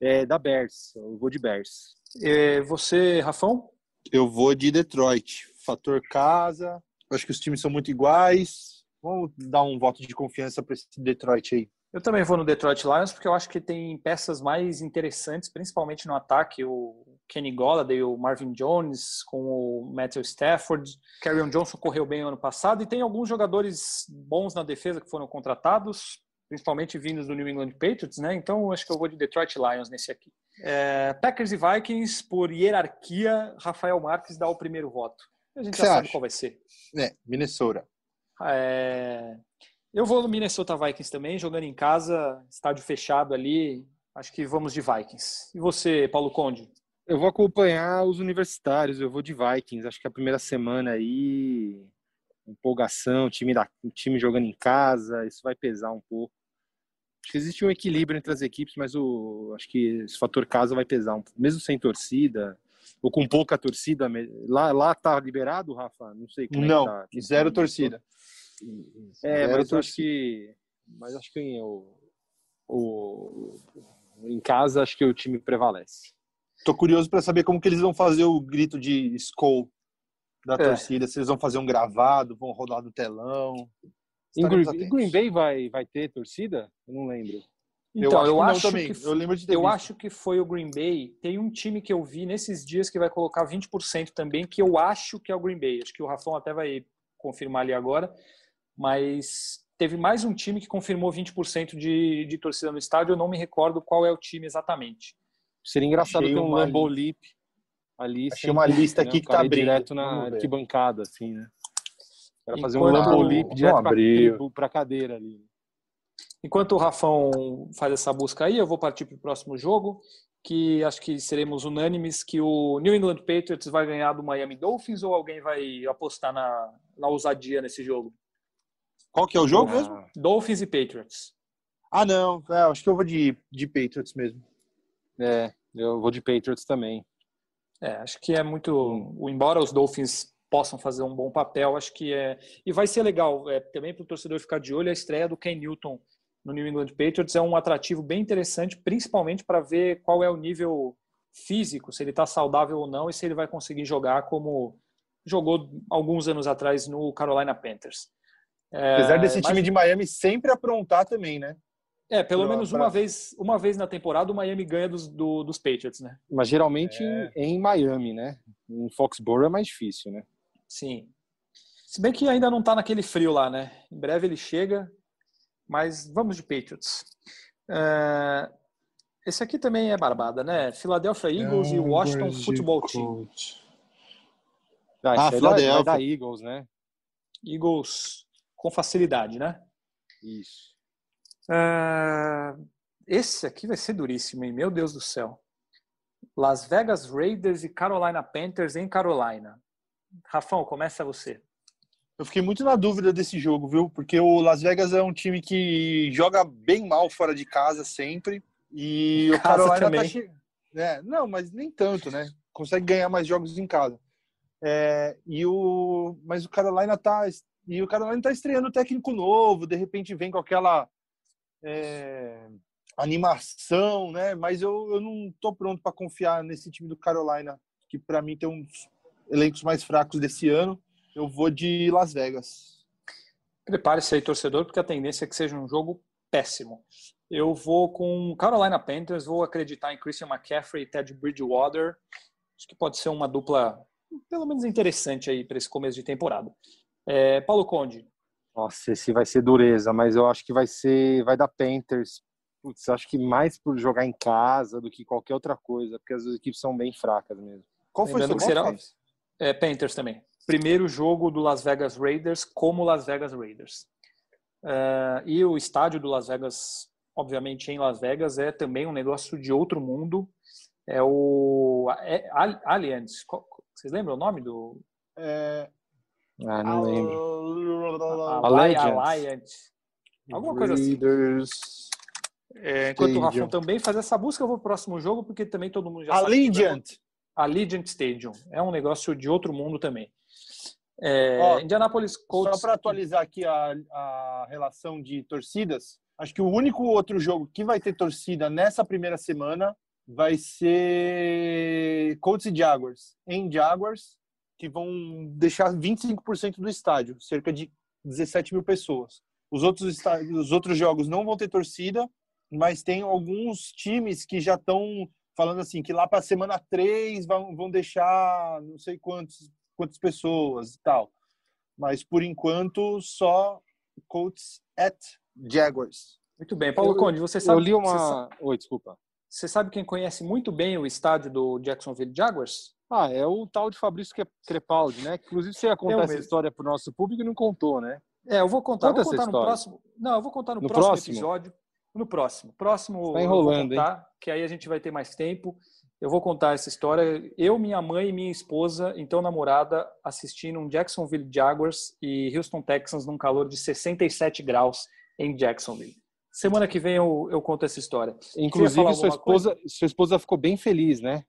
Speaker 3: É da Bears, eu vou de Bears.
Speaker 1: É, você, Rafão?
Speaker 2: Eu vou de Detroit. Fator casa. Acho que os times são muito iguais Vamos dar um voto de confiança para esse Detroit aí.
Speaker 1: Eu também vou no Detroit Lions porque eu acho que tem peças mais interessantes, principalmente no ataque. O Kenny Golladay, o Marvin Jones, com o Matthew Stafford. Carrion Johnson correu bem ano passado e tem alguns jogadores bons na defesa que foram contratados, principalmente vindos do New England Patriots, né? Então acho que eu vou de Detroit Lions nesse aqui. É, Packers e Vikings, por hierarquia, Rafael Marques dá o primeiro voto. A gente
Speaker 2: Que
Speaker 1: já sabe
Speaker 2: acha?
Speaker 1: qual vai ser.
Speaker 2: É, Minnesota.
Speaker 1: É, Eu vou no Minnesota Vikings também, jogando em casa, estádio fechado ali. Acho que vamos de Vikings. E você, Paulo Conde?
Speaker 3: Eu vou acompanhar os universitários, eu vou de Vikings. Acho que a primeira semana aí, empolgação, time, da, time jogando em casa, isso vai pesar um pouco. Acho que existe um equilíbrio entre as equipes, mas o, acho que esse fator casa vai pesar um. Mesmo sem torcida, ou com pouca torcida. Lá, lá tá liberado, Rafa? Não sei como
Speaker 2: Não,
Speaker 3: é que tá.
Speaker 2: zero torcida.
Speaker 3: É,
Speaker 2: Zero
Speaker 3: mas eu acho
Speaker 2: torcida.
Speaker 3: que. Mas acho que o, o, em casa acho que o time prevalece.
Speaker 2: Tô curioso para saber como que eles vão fazer o grito de Skull da
Speaker 1: É.
Speaker 2: torcida. Se eles vão fazer um gravado, vão rodar do telão.
Speaker 3: Em Green. Green Bay vai, vai ter torcida? Eu não lembro.
Speaker 1: Então, eu,
Speaker 2: acho
Speaker 1: acho,
Speaker 2: que também.
Speaker 1: que
Speaker 2: Eu lembro de ter
Speaker 1: eu
Speaker 2: visto.
Speaker 1: acho que foi o Green Bay. Tem um time que eu vi nesses dias que vai colocar 20% também, que eu acho que é o Green Bay. Acho que o Rafão até vai confirmar ali agora. Mas teve mais um time que confirmou 20% de, de torcida no estádio. Eu não me recordo qual é o time exatamente.
Speaker 3: Seria engraçado
Speaker 2: Achei
Speaker 3: ter um
Speaker 2: uma
Speaker 3: Lambo Leap ali.
Speaker 2: Achei uma lista
Speaker 3: né?
Speaker 2: aqui
Speaker 3: O
Speaker 2: que tá abrindo.
Speaker 3: direto na arquibancada, assim, né? Era fazer um
Speaker 1: Enquanto-
Speaker 3: Lambo Leap
Speaker 2: Não
Speaker 3: direto tribo- pra cadeira ali.
Speaker 1: Enquanto o Rafão faz essa busca aí, eu vou partir para o próximo jogo, que acho que seremos unânimes que o New England Patriots vai ganhar do Miami Dolphins ou alguém vai apostar na, na ousadia nesse jogo?
Speaker 2: Qual que é o jogo
Speaker 3: Ah,
Speaker 2: mesmo?
Speaker 1: Dolphins e Patriots.
Speaker 2: Ah, não. É, acho que eu vou de, de Patriots mesmo.
Speaker 3: É, eu vou de Patriots também.
Speaker 1: É, acho que é muito. Embora os Dolphins possam fazer um bom papel, acho que é. E vai ser legal é, também para o torcedor ficar de olho a estreia do Ken Newton no New England Patriots. É um atrativo bem interessante, principalmente para ver qual é o nível físico, se ele está saudável ou não e se ele vai conseguir jogar como jogou alguns anos atrás no Carolina Panthers. É,
Speaker 2: Apesar desse
Speaker 1: mas-
Speaker 2: time de Miami sempre aprontar também, né?
Speaker 1: É, pelo
Speaker 2: pra-
Speaker 1: menos
Speaker 2: pra-
Speaker 1: uma vez, uma vez na temporada o Miami ganha dos, do- dos Patriots, né?
Speaker 3: Mas geralmente
Speaker 2: É.
Speaker 3: em, em Miami, né? Em Foxborough é mais difícil, né?
Speaker 1: Sim. Se bem que ainda não está naquele frio lá, né? Em breve ele chega, mas vamos de Patriots. É, Esse aqui também é barbada, né? Philadelphia Eagles e Washington Football Team.
Speaker 3: Ah,
Speaker 2: Ah,
Speaker 3: vai-
Speaker 2: Philadelphia.
Speaker 3: da Eagles, né?
Speaker 1: Eagles com facilidade, né?
Speaker 3: Isso.
Speaker 1: É, Esse aqui vai ser duríssimo, hein? Meu Deus do céu. Las Vegas Raiders e Carolina Panthers em Carolina. Rafão, começa você.
Speaker 2: Eu fiquei muito na dúvida desse jogo, viu? Porque o Las Vegas é um time que joga bem mal fora de casa sempre. E o Carolina
Speaker 1: também.
Speaker 2: tá che... é, Não, mas nem tanto, né? Consegue ganhar mais jogos em casa. É, e o... Mas o Carolina tá. E o Carolina tá estreando técnico novo, de repente vem com aquela é, animação, né? Mas eu, eu não tô pronto para confiar nesse time do Carolina, que para mim tem uns elencos mais fracos desse ano. Eu vou de Las Vegas.
Speaker 1: Prepare-se aí, torcedor, porque a tendência é que seja um jogo péssimo. Eu vou com Carolina Panthers, vou acreditar em Christian McCaffrey e Ted Bridgewater. Acho que pode ser uma dupla, pelo menos interessante aí para esse começo de temporada. É, Paulo Conde,
Speaker 3: Nossa, esse vai ser dureza, mas eu acho que vai ser. Vai dar Panthers. Putz, acho que mais por jogar em casa do que qualquer outra coisa, porque as equipes são bem fracas mesmo.
Speaker 2: Qual foi o seu
Speaker 1: Lembrando que será-
Speaker 2: Fábio?
Speaker 1: É, Panthers também. Primeiro jogo do Las Vegas Raiders como Las Vegas Raiders. É, e o estádio do Las Vegas, obviamente em Las Vegas, é também um negócio de outro mundo. É o é, Al- Allianz. Vocês lembram o nome do
Speaker 2: É...
Speaker 3: Ah, não lembro.
Speaker 1: Alli-
Speaker 3: Allegiance.
Speaker 1: Alliance? Alguma coisa assim.
Speaker 2: Raiders.
Speaker 1: É, enquanto o
Speaker 2: Stadium.
Speaker 1: Rafão também faz essa busca, eu vou pro próximo jogo, porque também todo mundo já sabe.
Speaker 2: Allegiant
Speaker 1: Stadium. É um negócio de outro mundo também. É,
Speaker 2: Ó,
Speaker 1: Indianapolis Colts.
Speaker 2: Só para atualizar aqui a, a relação de torcidas, acho que o único outro jogo que vai ter torcida nessa primeira semana vai ser Colts e Jaguars. Em Jaguars, que vão deixar 25% do estádio, cerca de 17 mil pessoas. Os outros, estádios, os outros jogos não vão ter torcida, mas tem alguns times que já estão falando assim, que lá para a semana 3 vão, vão deixar não sei quantos, quantas pessoas e tal. Mas por enquanto só Colts at Jaguars.
Speaker 1: Muito bem. Paulo
Speaker 3: Eu-
Speaker 1: Conde, você
Speaker 3: Eu
Speaker 1: sabe.
Speaker 3: li
Speaker 1: você sabe-
Speaker 3: uma. Oi, desculpa.
Speaker 1: Você sabe quem conhece muito bem o estádio do Jacksonville Jaguars?
Speaker 3: Ah, é o tal de Fabrício Crepaldi, né? Inclusive você ia contar essa história para o nosso público e não contou, né?
Speaker 1: É, eu vou contar. Conta vou contar no próximo. Não, eu vou contar no, no próximo, próximo, episódio. No próximo. Próximo.
Speaker 3: Tá enrolando,
Speaker 1: contar, hein? Que aí a gente vai ter mais tempo. Eu vou contar essa história. Eu, minha mãe e minha esposa, então namorada, assistindo um Jacksonville Jaguars e Houston Texans num calor de 67 graus em Jacksonville. Semana que vem eu, eu conto essa história.
Speaker 3: Inclusive, sua esposa, sua esposa ficou bem feliz, né?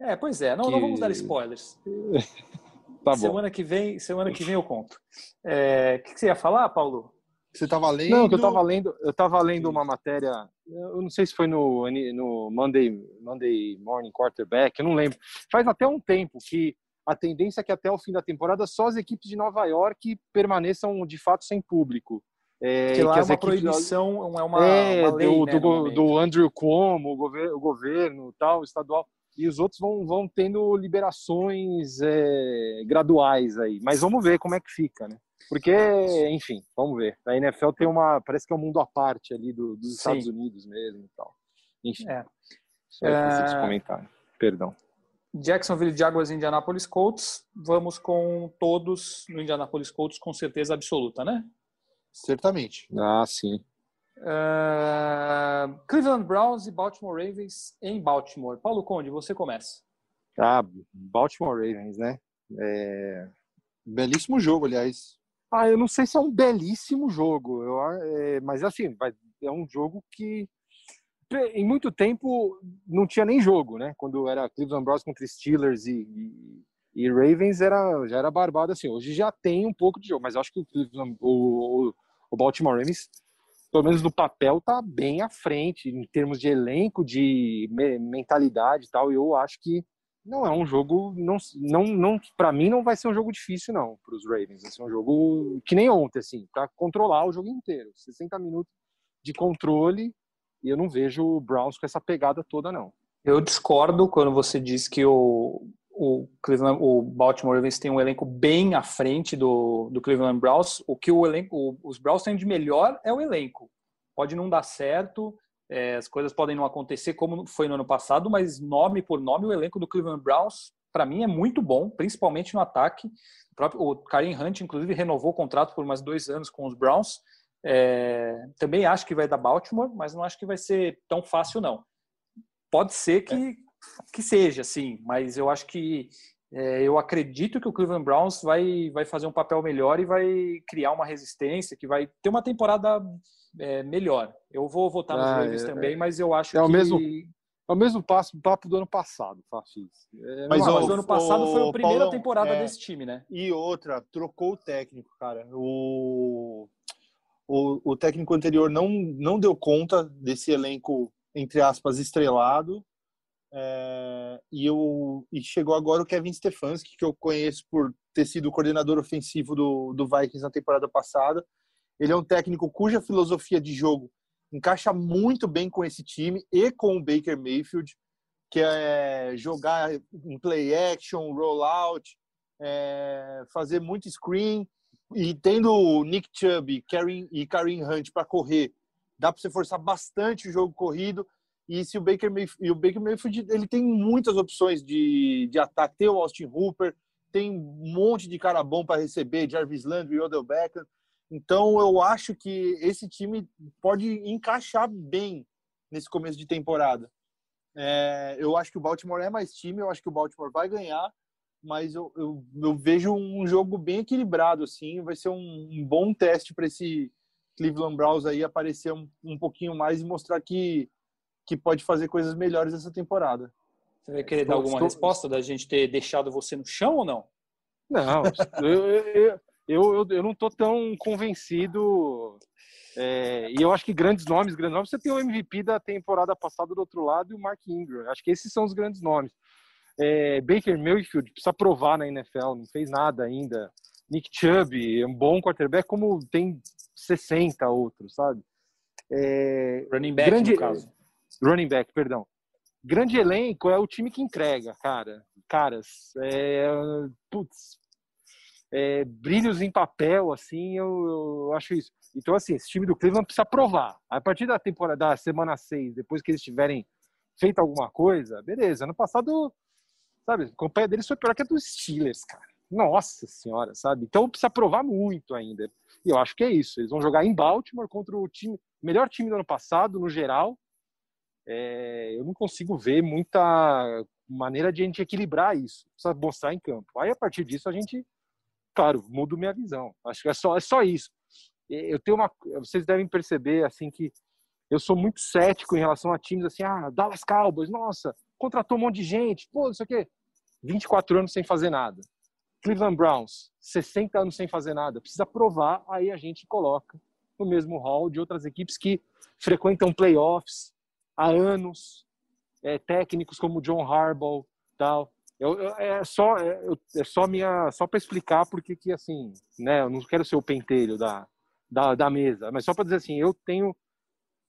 Speaker 1: É, pois é. Não, que... não vamos dar spoilers. <laughs>
Speaker 3: tá bom.
Speaker 1: Semana que vem, semana que vem eu conto. É, o que, que você ia falar, Paulo?
Speaker 2: Você estava lendo?
Speaker 3: Não, que eu estava lendo, eu estava lendo uma matéria, eu não sei se foi no, no Monday, Monday Morning Quarterback, eu não lembro. Faz até um tempo que a tendência é que até o fim da temporada só as equipes de Nova York permaneçam de fato sem público.
Speaker 1: É, que lá que é uma equipes... proibição, é uma, é, uma lei,
Speaker 3: do,
Speaker 1: né,
Speaker 3: do, do, Andrew Cuomo, o governo, o governo tal, estadual, e os outros vão, vão tendo liberações é, graduais aí. Mas vamos ver como é que fica, né? Porque, enfim, vamos ver. A NFL tem uma, parece que é um mundo à parte ali do, dos Sim. Estados Unidos mesmo e tal. Enfim,
Speaker 1: é.
Speaker 3: só é... esse comentário. Perdão.
Speaker 1: Jacksonville Jaguars e Indianapolis Colts. Vamos com todos no Indianapolis Colts com certeza absoluta, né?
Speaker 2: Certamente.
Speaker 3: Ah, sim.
Speaker 1: Uh, Cleveland Browns e Baltimore Ravens em Baltimore. Paulo Conde, você começa.
Speaker 3: Ah, Baltimore Ravens, né? É...
Speaker 2: Belíssimo jogo, aliás.
Speaker 3: Ah, eu não sei se é um belíssimo jogo, eu, é, mas assim, é um jogo que em muito tempo não tinha nem jogo, né? Quando era Cleveland Browns contra Steelers e, e, e Ravens era já era barbado assim. Hoje já tem um pouco de jogo, mas eu acho que o, Cleveland, o, o Baltimore Ravens, pelo menos no papel, tá bem à frente em termos de elenco, de mentalidade e tal. Eu acho que não é um jogo, não, não, não para mim não vai ser um jogo difícil não para os Ravens. Vai ser um jogo que nem ontem assim, para controlar o jogo inteiro, 60 minutos de controle. E eu não vejo o Browns com essa pegada toda não.
Speaker 1: Eu discordo quando você diz que o o, Cleveland, o Baltimore Ravens tem um elenco bem à frente do, do Cleveland Browns. O que o elenco, os Browns têm de melhor é o elenco. Pode não dar certo, é, as coisas podem não acontecer como foi no ano passado, mas nome por nome, o elenco do Cleveland Browns, para mim, é muito bom, principalmente no ataque. O, próprio, o Karim Hunt, inclusive, renovou o contrato por mais dois anos com os Browns. É, também acho que vai dar Baltimore, mas não acho que vai ser tão fácil, não. Pode ser que, é que seja, sim, mas eu acho que é, eu acredito que o Cleveland Browns vai, vai fazer um papel melhor e vai criar uma resistência, que vai ter uma temporada é, melhor. Eu vou votar nos ah, Ravens é, também, mas eu acho
Speaker 3: é
Speaker 1: que...
Speaker 3: O mesmo, é o mesmo passo, papo do ano passado, Fafis.
Speaker 1: É, mas, mas o ano passado o, foi a primeira Paulão, temporada é, desse time, né?
Speaker 2: E outra, trocou o técnico, cara. O, o, o técnico anterior não, não deu conta desse elenco, entre aspas, estrelado é, e, eu, e chegou agora o Kevin Stefanski, que eu conheço por ter sido o coordenador ofensivo do, do Vikings na temporada passada. Ele é um técnico cuja filosofia de jogo encaixa muito bem com esse time e com o Baker Mayfield, que é jogar em play action, rollout, é, fazer muito screen. E tendo o Nick Chubb Karim, e Karim Hunt para correr, dá para você forçar bastante o jogo corrido e se o Baker Mayfield, e o Baker Mayfield ele tem muitas opções de, de ataque. Tem o Austin Hooper, tem um monte de cara bom para receber, Jarvis Landry, Odell Beckham. Então eu acho que esse time pode encaixar bem nesse começo de temporada. É, eu acho que o Baltimore é mais time, eu acho que o Baltimore vai ganhar, mas eu, eu, eu vejo um jogo bem equilibrado assim. Vai ser um, um bom teste para esse Cleveland Browns aí aparecer um, um pouquinho mais e mostrar que que pode fazer coisas melhores essa temporada.
Speaker 1: Você vai querer estou, dar alguma estou... resposta da gente ter deixado você no chão ou não?
Speaker 3: Não, eu, eu, eu, eu, não estou tão convencido. É, e eu acho que grandes nomes, grandes nomes, você tem o MVP da temporada passada do outro lado e o Mark Ingram. Acho que esses são os grandes nomes. É, Baker Mayfield precisa provar na NFL, não fez nada ainda. Nick Chubb é um bom quarterback, como tem 60 outros, sabe?
Speaker 1: É, Running back, grande, no caso
Speaker 3: running back, perdão. Grande elenco é o time que entrega, cara. Caras, é, putz, é, brilhos em papel, assim, eu, eu, acho isso. Então, assim, esse time do Cleveland precisa provar. A partir da temporada, da semana 6, depois que eles estiverem feito alguma coisa, beleza. Ano passado, sabe, a campanha deles foi pior que a dos Steelers, cara. Nossa senhora, sabe? Então precisa provar muito ainda. E eu acho que é isso. Eles vão jogar em Baltimore contra o time, melhor time do ano passado, no geral. É, eu não consigo ver muita maneira de a gente equilibrar isso. Precisa mostrar em campo. Aí, a partir disso, a gente, claro, muda minha visão. Acho que é só, é só isso. Eu tenho uma. Vocês devem perceber, assim, que eu sou muito cético em relação a times assim, ah, Dallas Cowboys, nossa, contratou um monte de gente, pô, isso aqui. 24 anos sem fazer nada. Cleveland Browns, 60 anos sem fazer nada. Precisa provar, aí a gente coloca no mesmo hall de outras equipes que frequentam playoffs há anos, é, técnicos como John Harbaugh, tal. Eu, eu, é só é, é só minha só para explicar porque que assim, né? Eu não quero ser o pentelho da, da, da mesa, mas só para dizer assim, eu tenho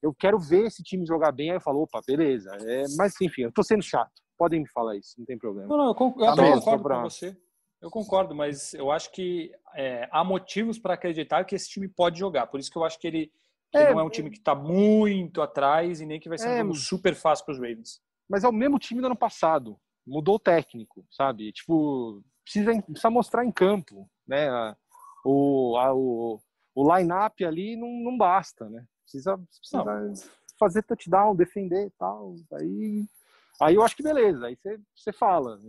Speaker 3: eu quero ver esse time jogar bem, aí eu falo, opa, beleza. É, mas enfim, eu tô sendo chato. Podem me falar isso, não tem problema.
Speaker 1: Não, não, eu, concordo, eu tá concordo com você. Eu concordo, mas eu acho que é, há motivos para acreditar que esse time pode jogar. Por isso que eu acho que ele que é, não é um time que está muito atrás e nem que vai ser é, um jogo super fácil para os Ravens.
Speaker 3: Mas é o mesmo time do ano passado. Mudou o técnico, sabe? Tipo, precisa, precisa mostrar em campo, né? O, a, o, o line-up ali não, não basta, né? Precisa, precisa fazer touchdown, defender e tal. Aí, aí eu acho que beleza. Aí você, você fala.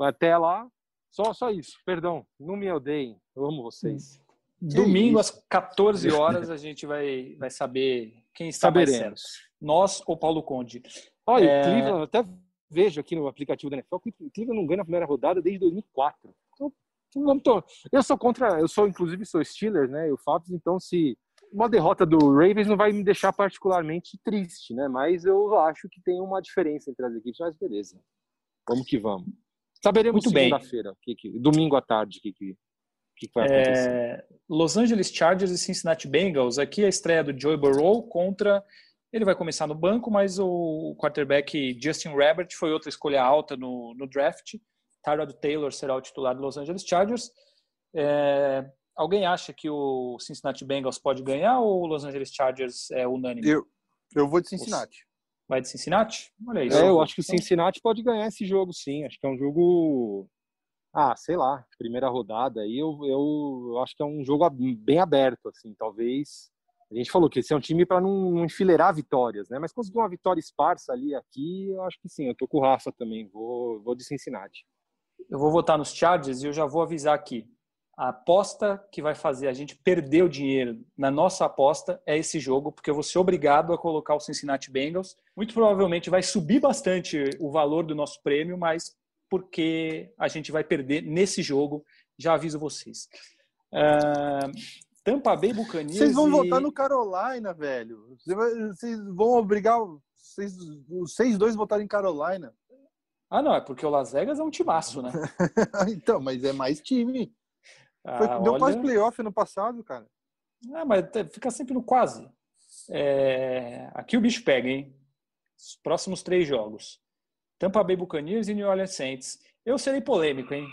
Speaker 3: Até lá, só, só isso. Perdão, não me odeiem. Eu amo vocês.
Speaker 1: Domingo às 14 <laughs> horas a gente vai, vai saber quem está Saberemos. mais certo. Nós ou Paulo Conde.
Speaker 3: Olha, é... Cleveland, até vejo aqui no aplicativo da NFL, o Cleveland não ganha na primeira rodada desde 2004. Então, eu sou contra, eu sou inclusive sou Steelers, né? E o Fábio, então se uma derrota do Ravens não vai me deixar particularmente triste, né? Mas eu acho que tem uma diferença entre as equipes, mas beleza. Vamos que vamos. Saberemos segunda-feira, domingo à tarde, o que, que, que, vai acontecer. É,
Speaker 1: Los Angeles Chargers e Cincinnati Bengals. Aqui a estreia do Joey Burrow contra. Ele vai começar no banco, mas o quarterback Justin Herbert foi outra escolha alta no, no draft. Tyrod Taylor será o titular do Los Angeles Chargers. É, alguém acha que o Cincinnati Bengals pode ganhar ou o Los Angeles Chargers é unânime?
Speaker 2: Eu, eu vou de Cincinnati.
Speaker 1: Vai de Cincinnati?
Speaker 3: Olha isso. É, eu acho que o Cincinnati pode ganhar esse jogo, sim. Acho que é um jogo. Ah, sei lá, primeira rodada aí eu, eu, eu acho que é um jogo bem aberto, assim, talvez. A gente falou que esse é um time para não, não, enfileirar vitórias, né? Mas conseguir uma vitória esparsa ali aqui, eu acho que sim. Eu tô com o Rafa também, vou, vou de Cincinnati.
Speaker 1: Eu vou votar nos Chargers e eu já vou avisar aqui a aposta que vai fazer a gente perder o dinheiro na nossa aposta é esse jogo, porque eu vou ser obrigado a colocar o Cincinnati Bengals. Muito provavelmente vai subir bastante o valor do nosso prêmio, mas porque a gente vai perder nesse jogo, já aviso vocês. Uh, Tampa Bay Buccaneers.
Speaker 2: Vocês vão e... votar no Carolina, velho. Vocês vão obrigar vocês, os seis dois votarem em Carolina.
Speaker 1: Ah, não, é porque o Las Vegas é um timaço, né? <laughs>
Speaker 2: então, mas é mais time. Foi, ah, deu olha... quase playoff no passado, cara.
Speaker 1: É, mas fica sempre no quase. É... Aqui o bicho pega, hein? Os próximos três jogos. Tampa Bay Buccaneers e New Orleans Saints. Eu serei polêmico, hein?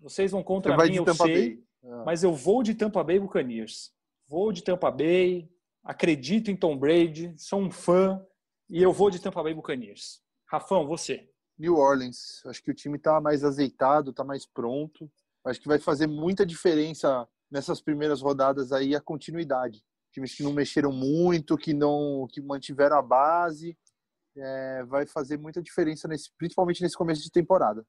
Speaker 1: Vocês vão contra mim, eu Tampa sei. Ah. Mas eu vou de Tampa Bay Buccaneers. Vou de Tampa Bay. Acredito em Tom Brady. Sou um fã. E eu vou de Tampa Bay Buccaneers. Rafão, você.
Speaker 2: New Orleans. Acho que o time está mais azeitado, está mais pronto. Acho que vai fazer muita diferença nessas primeiras rodadas aí a continuidade. Times que não mexeram muito, que não que mantiveram a base, é, vai fazer muita diferença nesse, principalmente nesse começo de temporada.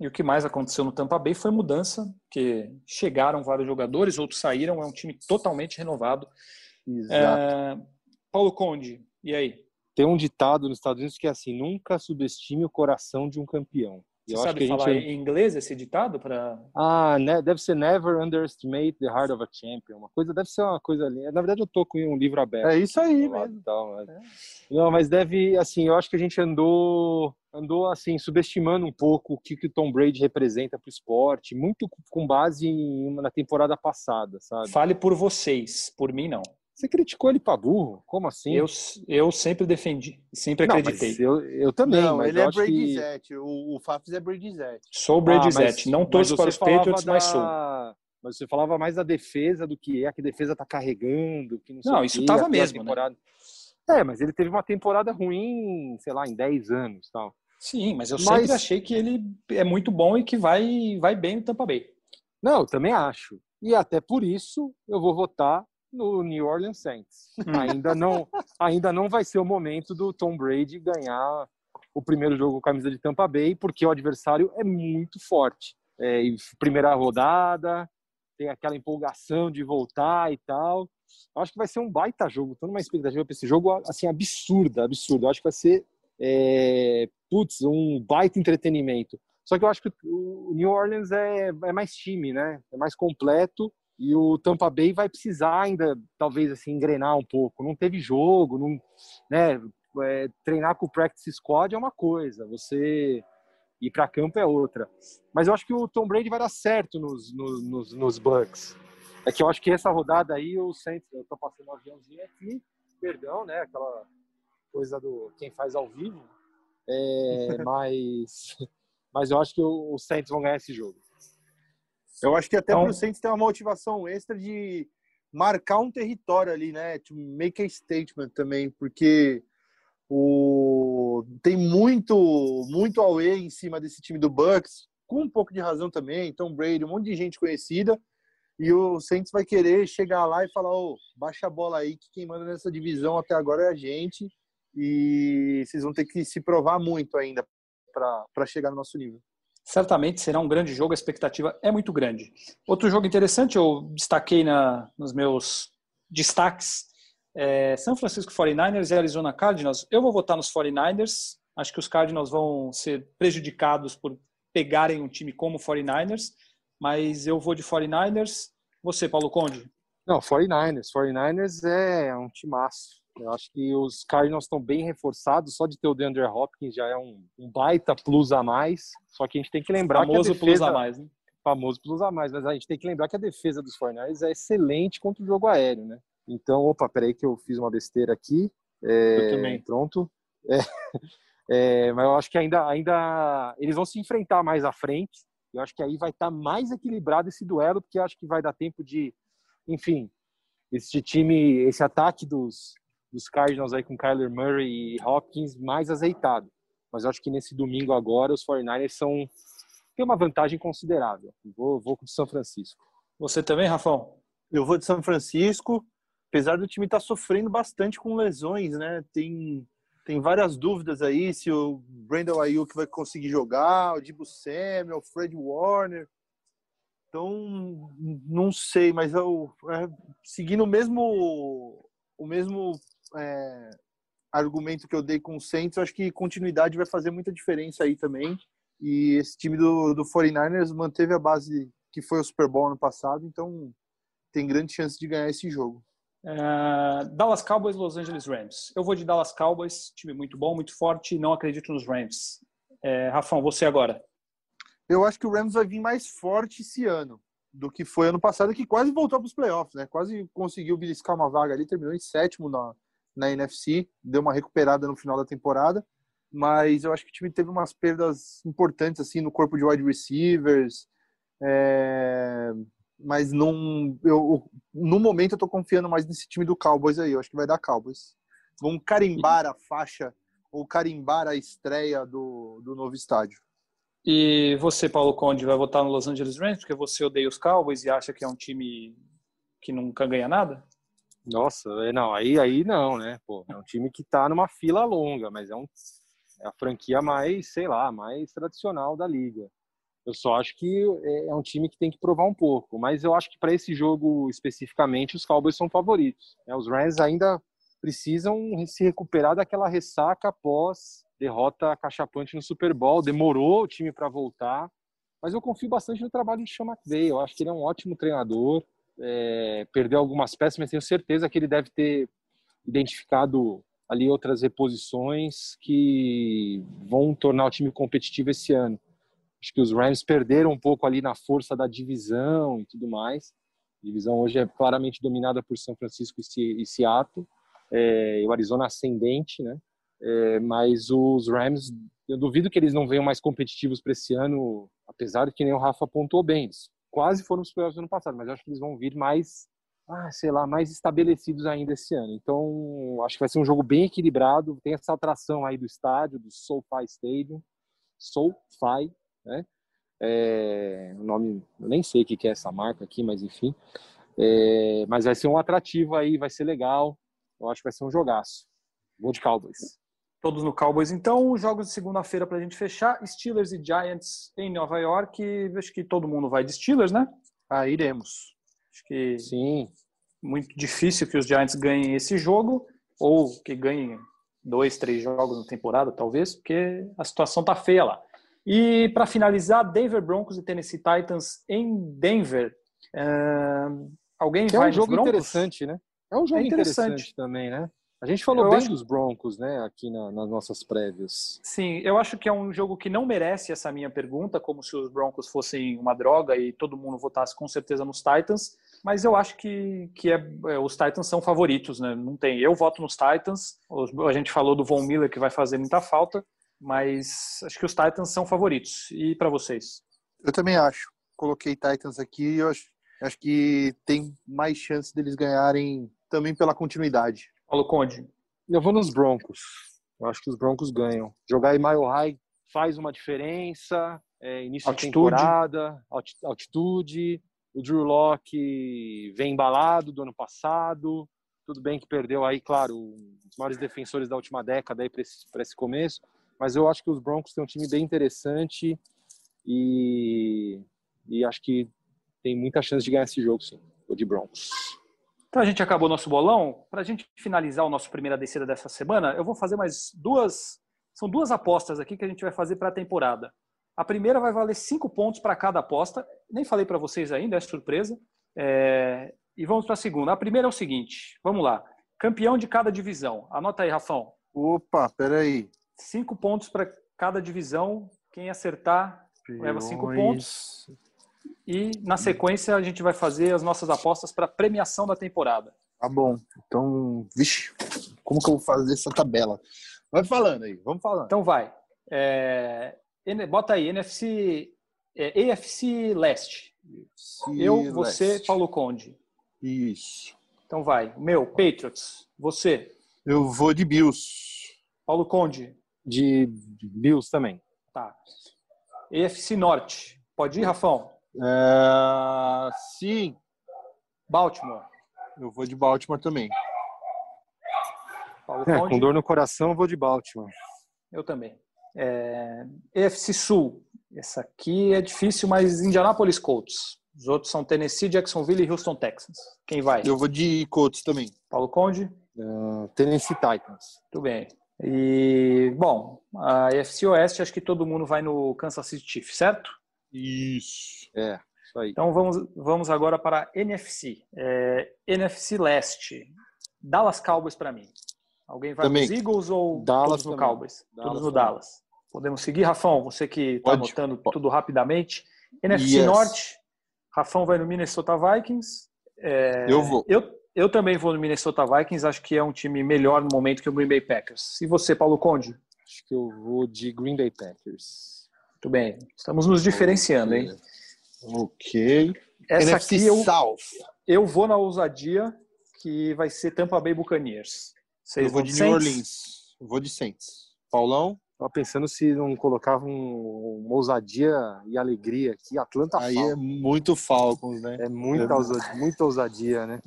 Speaker 1: E o que mais aconteceu no Tampa Bay foi mudança, que chegaram vários jogadores, outros saíram, é um time totalmente renovado. Exato. É, Paulo Conde, e aí?
Speaker 3: Tem um ditado nos Estados Unidos que é assim: nunca subestime o coração de um campeão.
Speaker 1: Você sabe falar gente... em inglês esse ditado para?
Speaker 3: Ah, né, deve ser Never Underestimate the Heart of a Champion. Uma coisa deve ser uma coisa ali. Na verdade, eu tô com um livro aberto.
Speaker 2: É isso aí mesmo.
Speaker 3: Tal, mas... é. Não, mas deve, assim, eu acho que a gente andou, andou assim subestimando um pouco o que, que o Tom Brady representa para o esporte, muito com base em, na temporada passada, sabe?
Speaker 1: Fale por vocês, por mim não.
Speaker 3: Você criticou ele para burro? Como assim?
Speaker 1: Eu, eu sempre defendi, sempre não, acreditei.
Speaker 3: Eu, eu também.
Speaker 2: Não, ele é Brady que... O, o Fafs é Brady Zete.
Speaker 1: Sou Brady ah. Não torço para os Patriots, da... mas sou.
Speaker 3: Mas você falava mais da defesa do que é, que a defesa tá carregando. Que não,
Speaker 1: não isso
Speaker 3: que,
Speaker 1: tava mesmo. Né? Temporada... Né?
Speaker 3: É, mas ele teve uma temporada ruim, sei lá, em 10 anos tal.
Speaker 1: Sim, mas eu mas... sempre achei que ele é muito bom e que vai, vai bem no Tampa Bay.
Speaker 3: Não, eu também acho. E até por isso eu vou votar no New Orleans Saints. Hum. ainda não, ainda não vai ser o momento do Tom Brady ganhar o primeiro jogo com a camisa de Tampa Bay, porque o adversário é muito forte. É, primeira rodada, tem aquela empolgação de voltar e tal. Eu acho que vai ser um baita jogo. Tô numa expectativa para esse jogo assim absurda, absurda. Eu acho que vai ser é, putz, um baita entretenimento. Só que eu acho que o New Orleans é, é mais time, né? É mais completo e o Tampa Bay vai precisar ainda, talvez assim, engrenar um pouco. Não teve jogo, não, né? É, treinar com o practice squad é uma coisa, você ir para campo é outra. Mas eu acho que o Tom Brady vai dar certo nos, nos, nos Bucks. É que eu acho que essa rodada aí o Saints, eu tô passando um aviãozinho aqui, perdão, né? Aquela coisa do quem faz ao vivo. É, mas, mas eu acho que o, o Saints vão ganhar esse jogo.
Speaker 2: Eu acho que até então, para o Saints tem uma motivação extra de marcar um território ali, né? To make a statement também, porque o tem muito muito away em cima desse time do Bucks, com um pouco de razão também. Tom Brady, um monte de gente conhecida. E o Saints vai querer chegar lá e falar: oh, baixa a bola aí, que quem manda nessa divisão até agora é a gente. E vocês vão ter que se provar muito ainda para chegar no nosso nível.
Speaker 1: Certamente será um grande jogo, a expectativa é muito grande. Outro jogo interessante, eu destaquei na, nos meus destaques, é São Francisco 49ers e Arizona Cardinals. Eu vou votar nos 49ers, acho que os Cardinals vão ser prejudicados por pegarem um time como 49ers, mas eu vou de 49ers. Você, Paulo Conde?
Speaker 3: Não, 49ers. 49ers é um timaço. Eu acho que os Cardinals estão bem reforçados, só de ter o DeAndre Hopkins já é um, um baita plus a mais. Só que a gente tem que lembrar
Speaker 1: famoso
Speaker 3: que
Speaker 1: defesa, plus a mais, né?
Speaker 3: Famoso plus a mais, mas a gente tem que lembrar que a defesa dos 49ers é excelente contra o jogo aéreo, né? Então, opa, peraí que eu fiz uma besteira aqui.
Speaker 1: É, eu também.
Speaker 3: Pronto. É, <laughs> é, mas eu acho que ainda, ainda eles vão se enfrentar mais à frente. Eu acho que aí vai estar tá mais equilibrado esse duelo, porque acho que vai dar tempo de, enfim, esse time, esse ataque dos, dos Cardinals aí com Kyler Murray e Hopkins mais azeitado. Mas eu acho que nesse domingo agora os 49ers são tem uma vantagem considerável. Vou, vou com o São Francisco.
Speaker 1: Você também, Rafão?
Speaker 2: Eu vou de São Francisco, apesar do time estar tá sofrendo bastante com lesões, né? Tem tem várias dúvidas aí se o Brandon Ayuk vai conseguir jogar, o Dibu Samuel, o Fred Warner. Então, não sei, mas eu é, seguindo o mesmo o mesmo é, argumento que eu dei com o Saints, eu acho que continuidade vai fazer muita diferença aí também. E esse time do, do 49ers manteve a base que foi o Super Bowl ano passado, então tem grande chance de ganhar esse jogo.
Speaker 1: Uh, Dallas Cowboys, Los Angeles Rams. Eu vou de Dallas Cowboys, time muito bom, muito forte, não acredito nos Rams. É, Rafão, você agora.
Speaker 2: Eu acho que o Rams vai vir mais forte esse ano do que foi ano passado, que quase voltou para os playoffs, né? Quase conseguiu beliscar uma vaga ali, terminou em sétimo na, na NFC, deu uma recuperada no final da temporada, mas eu acho que o time teve umas perdas importantes assim no corpo de wide receivers, é... mas não, eu, no momento eu tô confiando mais nesse time do Cowboys aí, eu acho que vai dar Cowboys. Vão carimbar a faixa ou carimbar a estreia do, do novo estádio.
Speaker 1: E você, Paulo Conde, vai votar no Los Angeles Rams porque você odeia os Cowboys e acha que é um time que nunca ganha nada?
Speaker 3: Nossa, é, não, aí, aí não, né? Pô, é um time que tá numa fila longa, mas é, um, é a franquia mais, sei lá, mais tradicional da liga. Eu só acho que é, é um time que tem que provar um pouco, mas eu acho que para esse jogo especificamente os Cowboys são favoritos. Né? Os Rams ainda precisam se recuperar daquela ressaca após derrota cachapante no Super Bowl, demorou o time para voltar, mas eu confio bastante no trabalho de Sean McVay, eu acho que ele é um ótimo treinador, é, perdeu algumas peças, mas tenho certeza que ele deve ter identificado ali outras reposições que vão tornar o time competitivo esse ano. Acho que os Rams perderam um pouco ali na força da divisão e tudo mais. A divisão hoje é claramente dominada por São Francisco e Seattle, é, e o Arizona ascendente, né? É, mas os Rams, eu duvido que eles não venham mais competitivos para esse ano, apesar de que nem o Rafa apontou bem. Eles quase foram os playoffs no ano passado, mas eu acho que eles vão vir mais ah, sei lá, mais estabelecidos ainda esse ano. Então, acho que vai ser um jogo bem equilibrado. Tem essa atração aí do estádio, do SoFi Stadium. SoFi, né? É, o nome, eu nem sei o que é essa marca aqui, mas enfim. É, mas vai ser um atrativo aí, vai ser legal. Eu acho que vai ser um jogaço. Vou de Cowboys.
Speaker 1: Todos no Cowboys, então. Jogos de segunda-feira para a gente fechar. Steelers e Giants em Nova York. Acho que todo mundo vai de Steelers, né?
Speaker 2: Ah, iremos.
Speaker 1: Acho que
Speaker 3: Sim.
Speaker 1: muito difícil que os Giants ganhem esse jogo, ou que ganhem dois, três jogos na temporada, talvez, porque a situação tá feia lá. E para finalizar, Denver Broncos e Tennessee Titans em Denver. Uh, alguém
Speaker 3: que
Speaker 1: vai
Speaker 3: é um jogo interessante, né? É um jogo
Speaker 1: É interessante.
Speaker 3: interessante. também, né? A gente falou
Speaker 1: Eu
Speaker 3: bem
Speaker 1: acho-
Speaker 3: dos Broncos, né, aqui na- nas nossas prévias.
Speaker 1: Sim, eu acho que é um jogo que não merece essa minha pergunta, como se os Broncos fossem uma droga e todo mundo votasse com certeza nos Titans, mas eu acho que, que é, é, os Titans são favoritos, né? Não tem. Eu voto nos Titans. Os- a gente falou do Von Miller que vai fazer muita falta, mas acho que os Titans são favoritos. E para vocês?
Speaker 2: Eu também acho. Coloquei Titans aqui e eu acho, acho que tem mais chance deles ganharem também pela continuidade.
Speaker 1: Paulo Conde.
Speaker 3: Eu vou nos Broncos. Eu acho que os Broncos ganham. Jogar em Mile High faz uma diferença. É, início
Speaker 1: Altitude.
Speaker 3: de temporada, alti- altitude. O Drew Locke vem embalado do ano passado. Tudo bem que perdeu aí, claro, um dos maiores defensores da última década aí para esse, pra esse começo. Mas eu acho que os Broncos têm um time bem interessante e, e acho que tem muita chance de ganhar esse jogo, sim. O de Broncos.
Speaker 1: Então a gente acabou nosso bolão. Para a gente finalizar o nosso primeira descida dessa semana, eu vou fazer mais duas. São duas apostas aqui que a gente vai fazer para a temporada. A primeira vai valer cinco pontos para cada aposta. Nem falei para vocês ainda, é surpresa. É, E vamos para a segunda. A primeira é o seguinte: vamos lá. Campeão de cada divisão. Anota aí, Rafão.
Speaker 2: Opa, peraí.
Speaker 1: Cinco pontos para cada divisão. Quem acertar leva cinco pontos. E na sequência a gente vai fazer as nossas apostas para premiação da temporada.
Speaker 2: Tá bom. Então, vixe, como que eu vou fazer essa tabela? Vai falando aí, vamos falando.
Speaker 1: Então vai. É, bota aí, NFC, é, AFC Leste. Eu, você,
Speaker 2: Celeste.
Speaker 1: Paulo Conde.
Speaker 2: Isso.
Speaker 1: Então vai. Meu, Patriots. Você,
Speaker 2: Eu vou de Bills.
Speaker 1: Paulo Conde.
Speaker 3: De Bills também.
Speaker 1: Tá. AFC Norte. Pode ir, Rafão?
Speaker 2: É, sim,
Speaker 1: Baltimore.
Speaker 2: eu vou de Baltimore também.
Speaker 1: Paulo
Speaker 3: É, com dor no coração, eu vou de Baltimore.
Speaker 1: Eu também. É, Sul. Essa aqui é difícil, mas Indianapolis Colts. Os outros são Tennessee, Jacksonville e Houston Texans. Quem vai?
Speaker 2: Eu vou de Colts também.
Speaker 1: Paulo Conde?
Speaker 3: Uh, Tennessee Titans.
Speaker 1: Muito bem. E, bom, a AFC Oeste, acho que todo mundo vai no Kansas City Chiefs, certo?
Speaker 2: Isso.
Speaker 3: É, isso aí.
Speaker 1: Então vamos, vamos agora para a NFC. É, NFC Leste. Dallas Cowboys para mim. Alguém vai
Speaker 2: Também.
Speaker 1: nos Eagles ou
Speaker 3: Dallas
Speaker 1: todos no
Speaker 3: também.
Speaker 1: Cowboys?
Speaker 3: Dallas
Speaker 1: todos no
Speaker 3: também.
Speaker 1: Dallas. Podemos seguir, Rafão? Você que está
Speaker 2: Pode.
Speaker 1: anotando tudo rapidamente. NFC
Speaker 2: Yes.
Speaker 1: Norte. Rafão vai no Minnesota Vikings. É,
Speaker 2: Eu vou.
Speaker 1: Eu, eu também vou no Minnesota Vikings. Acho que é um time melhor no momento que o Green Bay Packers. E você, Paulo Conde?
Speaker 3: Acho que eu vou de Green Bay Packers.
Speaker 1: Muito bem. Estamos nos diferenciando, hein?
Speaker 2: Ok.
Speaker 1: Essa
Speaker 2: NFC
Speaker 1: aqui eu,
Speaker 2: South.
Speaker 1: eu vou na ousadia, que vai ser Tampa Bay Buccaneers. Vocês
Speaker 2: Eu vou de New
Speaker 1: Saints?
Speaker 2: Orleans. Eu vou de Saints. Paulão?
Speaker 3: Tava pensando se não colocava um- uma ousadia e alegria aqui. Atlanta
Speaker 2: Aí
Speaker 3: Falcons.
Speaker 2: é muito Falcons, né?
Speaker 3: É muita ousadia, muita ousadia, né?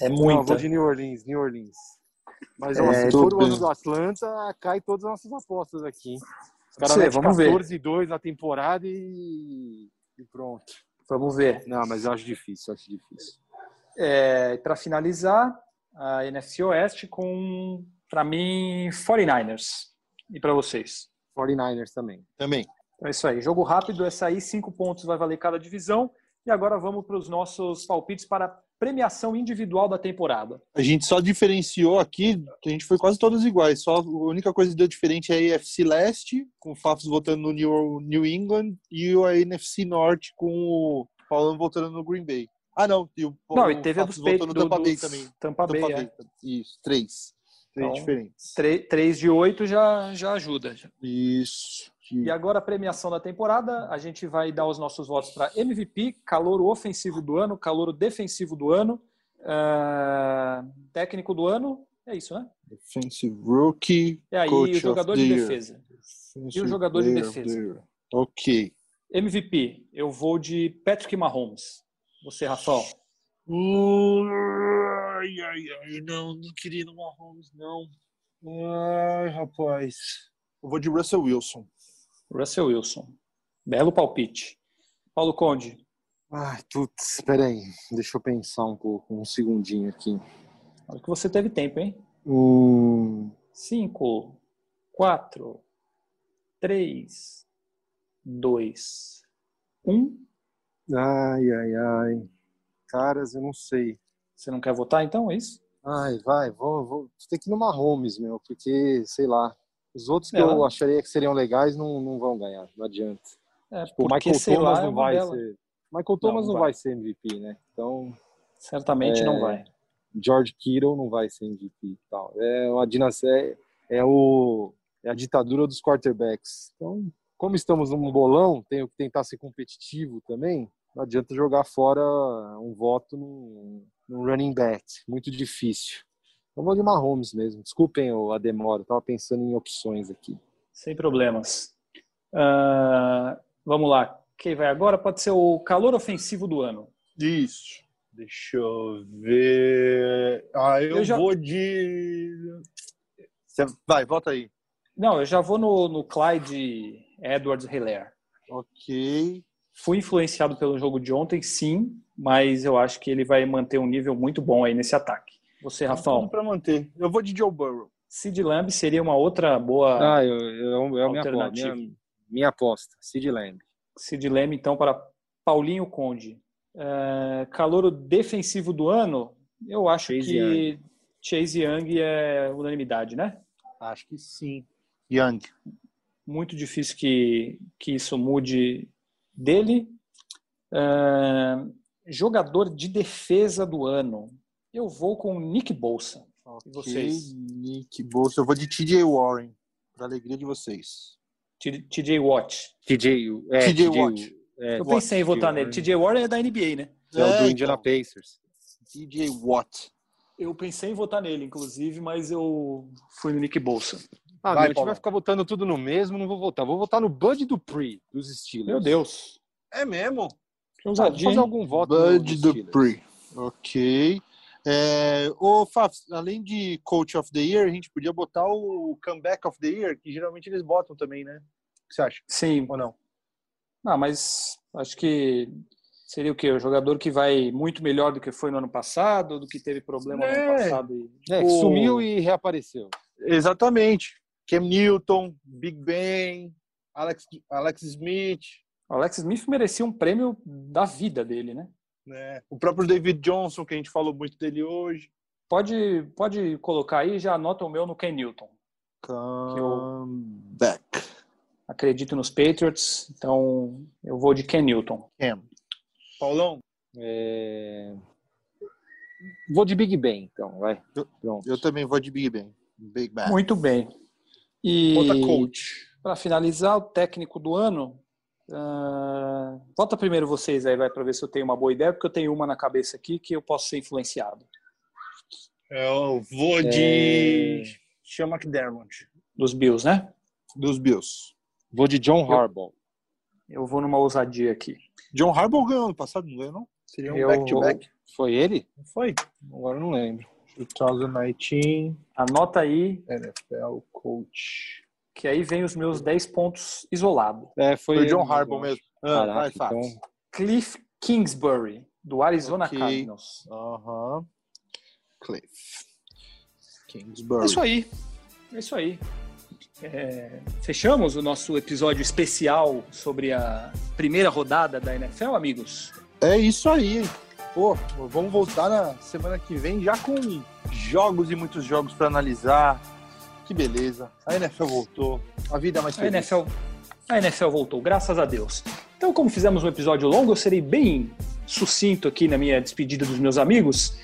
Speaker 1: É
Speaker 3: Não, eu
Speaker 1: muita.
Speaker 3: vou de New Orleans, New Orleans. Mas
Speaker 1: É,
Speaker 3: se for o ano do Atlanta, cai todas as nossas apostas aqui. Os caras
Speaker 1: ver.
Speaker 3: 14 e 2 na temporada e... e pronto.
Speaker 1: Vamos ver.
Speaker 3: Não, mas eu acho difícil, eu acho difícil.
Speaker 1: É, para finalizar, a NFC Oeste com, para mim, 49ers. E para vocês?
Speaker 3: 49ers também.
Speaker 2: Também.
Speaker 1: Então é isso aí. Jogo rápido, essa aí, cinco pontos vai valer cada divisão. E agora vamos para os nossos palpites para premiação individual da temporada.
Speaker 2: A gente só diferenciou aqui, a gente foi quase todas iguais. Só a única coisa que deu diferente é a AFC Leste, com o Fafos votando no New, New England, e a NFC Norte com o Paulão votando no Green Bay. Ah, não. E o,
Speaker 1: Não,
Speaker 2: o
Speaker 1: e teve a dos
Speaker 2: Fafos votou
Speaker 1: Patriots.
Speaker 2: no Tampa
Speaker 1: do-
Speaker 2: Bay
Speaker 1: dos
Speaker 2: também.
Speaker 1: Tampa Bay,
Speaker 2: Tampa
Speaker 1: é.
Speaker 2: Bay. Isso, três. Três
Speaker 1: Então,
Speaker 2: diferentes.
Speaker 1: 3 de 8 já, já ajuda.
Speaker 2: Isso.
Speaker 1: E agora a premiação da temporada, a gente vai dar os nossos votos para MVP, calouro ofensivo do ano, calouro defensivo do ano, Uh, técnico do ano, é isso, né?
Speaker 2: Defensive Rookie.
Speaker 1: E aí,
Speaker 2: Coach
Speaker 1: o jogador
Speaker 2: of
Speaker 1: de defesa.
Speaker 2: Defensive
Speaker 1: E o jogador de defesa?
Speaker 2: Ok.
Speaker 1: MVP, eu vou de Patrick Mahomes. Você, Rafael?
Speaker 2: Ai, ai, ai, não, não queria ir no Mahomes, não. Ai, rapaz. Eu vou de Russell Wilson.
Speaker 1: Russell Wilson. Belo palpite. Paulo Conde,
Speaker 3: Ai, putz, peraí. Deixa eu pensar um pouco, um segundinho aqui.
Speaker 1: olha que você teve tempo, hein?
Speaker 3: Hum,
Speaker 1: Cinco, quatro, três, dois, um.
Speaker 3: ai, ai, ai. Caras, eu não sei.
Speaker 1: Você não quer votar, então? É isso?
Speaker 3: Ai, vai, vou, vou ter que ir no Mahomes, meu, porque, sei lá, os outros que
Speaker 1: É.
Speaker 3: eu acharia que seriam legais não, não vão ganhar, não adianta.
Speaker 1: É,
Speaker 3: Tipo, o Michael Thomas
Speaker 1: lá, é
Speaker 3: não vai
Speaker 1: bela.
Speaker 3: ser. Michael Thomas
Speaker 1: não
Speaker 3: não,
Speaker 1: vai.
Speaker 3: vai. ser MVP, né? Então,
Speaker 1: Certamente
Speaker 3: É.
Speaker 1: não vai.
Speaker 3: George Kittle não vai ser MVP e tal. É uma dinastia, é, é o é a ditadura dos quarterbacks. Então, como estamos num bolão, tenho que tentar ser competitivo também. Não adianta jogar fora um voto num, num running back, muito difícil. Então vou de Mahomes mesmo. Desculpem o- a demora, eu tava pensando em opções aqui.
Speaker 1: Sem problemas. Ah, vamos lá. Quem vai agora pode ser o calor ofensivo do ano.
Speaker 2: Isso. Deixa eu ver. Ah, eu,
Speaker 1: Eu já-
Speaker 2: vou de. Você- Vai, volta aí.
Speaker 1: Não, eu já vou no, no Clyde Edwards Hilaire.
Speaker 2: Ok.
Speaker 1: Fui influenciado pelo jogo de ontem, sim, mas eu acho que ele vai manter um nível muito bom aí nesse ataque. Você,
Speaker 2: Tudo
Speaker 1: Rafão,
Speaker 2: pra manter. Eu vou de Joe Burrow.
Speaker 1: Sid Lamb seria uma outra boa
Speaker 3: Ah, eu, eu, eu, minha, aposta,
Speaker 1: Alternativa.
Speaker 3: minha, minha aposta, Sid Lamb.
Speaker 1: Sid Lamb, então, para Paulinho Conde. É, calouro defensivo do ano, eu acho
Speaker 3: Chase
Speaker 1: que Chase Young é unanimidade, né?
Speaker 2: Acho que sim. Young.
Speaker 1: Muito difícil que, que isso mude dele. É, jogador de defesa do ano, eu vou com Nick Bolsa. E vocês?
Speaker 2: Nick Bolsa. Eu vou de TJ Warren. Pra alegria de vocês.
Speaker 1: TJ Watt.
Speaker 3: TJ, é,
Speaker 2: TJ Watt.
Speaker 3: É,
Speaker 1: Eu pensei em votar nele. TJ Warren é da NBA, né?
Speaker 3: é o
Speaker 2: É,
Speaker 3: do Indiana
Speaker 2: então.
Speaker 3: Pacers.
Speaker 2: TJ Watt.
Speaker 1: Eu pensei em votar nele, inclusive, mas eu fui no Nick Bolsa.
Speaker 3: Ah,
Speaker 2: Vai,
Speaker 3: meu, a gente vai ficar votando tudo no mesmo, não vou votar. Vou votar no Bud Dupree, dos Steelers.
Speaker 1: Meu Deus.
Speaker 2: É mesmo?
Speaker 1: Que
Speaker 3: Ah, vou
Speaker 1: ousadia,
Speaker 3: fazer algum voto no,
Speaker 2: Bud. Dupree. Ok. É, ô, Faf, além de Coach of the Year, a gente podia botar o Comeback of the Year, que geralmente eles botam também, né? O que você acha?
Speaker 1: Sim.
Speaker 2: Ou não?
Speaker 1: Não, mas acho que seria o quê? O jogador que vai muito melhor do que foi no ano passado, do que teve problema no
Speaker 2: É.
Speaker 1: ano passado. e-
Speaker 3: É, que
Speaker 2: O-
Speaker 3: sumiu e reapareceu.
Speaker 2: Exatamente. Cam Newton, Big Ben, Alex, Alex Smith,
Speaker 1: O Alex Smith merecia um prêmio da vida dele, né?
Speaker 2: Né? o próprio David Johnson, que a gente falou muito dele hoje.
Speaker 1: Pode, pode colocar aí, já anota o meu no Ken Newton.
Speaker 2: Comeback.
Speaker 1: Acredito nos Patriots, então eu vou de Ken Newton.
Speaker 2: Cam. Paulão,
Speaker 3: É, Vou de Big Ben, então, vai.
Speaker 2: Eu- eu também vou de Big Ben. Big Ben.
Speaker 1: Muito bem. E para finalizar, o técnico do ano. Ah, Vota primeiro vocês aí, vai, para ver se eu tenho uma boa ideia, porque eu tenho uma na cabeça aqui que eu posso ser influenciado.
Speaker 2: Eu vou de. Sean McDermott.
Speaker 1: Dos Bills, né?
Speaker 2: Dos Bills.
Speaker 3: Vou de John
Speaker 1: Eu-
Speaker 3: Harbaugh.
Speaker 1: Eu vou numa ousadia aqui.
Speaker 2: John Harbaugh ganhou ano passado, não ganhou, não? Seria um
Speaker 1: Eu
Speaker 2: back-to-back.
Speaker 3: Foi ele?
Speaker 2: Não foi?
Speaker 3: Agora eu não lembro.
Speaker 2: 2019
Speaker 1: Anota aí,
Speaker 2: NFL Coach.
Speaker 1: Que aí vem os meus 10 pontos isolados.
Speaker 3: É, foi,
Speaker 2: Foi o John Harbaugh mesmo. Ah,
Speaker 3: Caraca,
Speaker 2: Fábio.
Speaker 3: então,
Speaker 1: Cliff Kingsbury, do Arizona
Speaker 2: Ok.
Speaker 1: Cardinals.
Speaker 2: Aham. Cliff.
Speaker 1: É
Speaker 2: Kingsbury.
Speaker 1: isso aí. É isso aí. É, fechamos o nosso episódio especial sobre a primeira rodada da NFL, amigos.
Speaker 2: É isso aí. Pô, vamos voltar na semana que vem já com jogos e muitos jogos para analisar. Que beleza. A NFL voltou. A vida é mais
Speaker 1: A
Speaker 2: feliz.
Speaker 1: NFL, a NFL voltou, graças a Deus. Então, como fizemos um episódio longo, eu serei bem sucinto aqui na minha despedida dos meus amigos.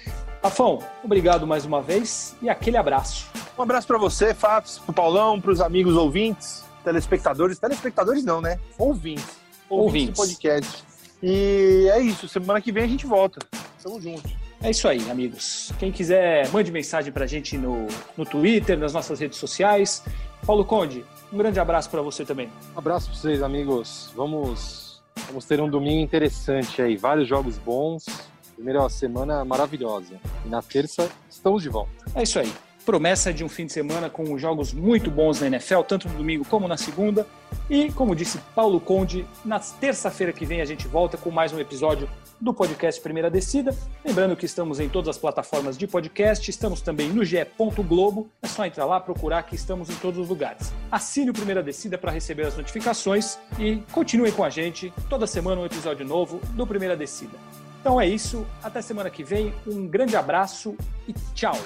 Speaker 1: Rafão, obrigado mais uma vez e aquele abraço.
Speaker 2: Um abraço para você, Fafs, pro Paulão, pros amigos ouvintes, telespectadores. Telespectadores não, né? Ouvintes. Ouvintes,
Speaker 1: Ouvintes.
Speaker 2: do podcast. E é isso. Semana que vem a gente volta. Tamo junto.
Speaker 1: É isso aí, amigos. Quem quiser, mande mensagem para a gente no, no Twitter, nas nossas redes sociais. Paulo Conde, um grande abraço para você também.
Speaker 3: abraço para vocês, amigos. Vamos, vamos ter um domingo interessante aí, vários jogos bons. Primeira semana maravilhosa. E na terça estamos de volta.
Speaker 1: É isso aí promessa de um fim de semana com jogos muito bons na NFL, tanto no domingo como na segunda. E, como disse Paulo Conde, na terça-feira que vem a gente volta com mais um episódio do podcast Primeira Descida. Lembrando que estamos em todas as plataformas de podcast, estamos também no GE. Globo. É só entrar lá, procurar que estamos em todos os lugares. Assine o Primeira Descida para receber as notificações e continuem com a gente. Toda semana um episódio novo do Primeira Descida. Então é isso, até semana que vem, um grande abraço e tchau!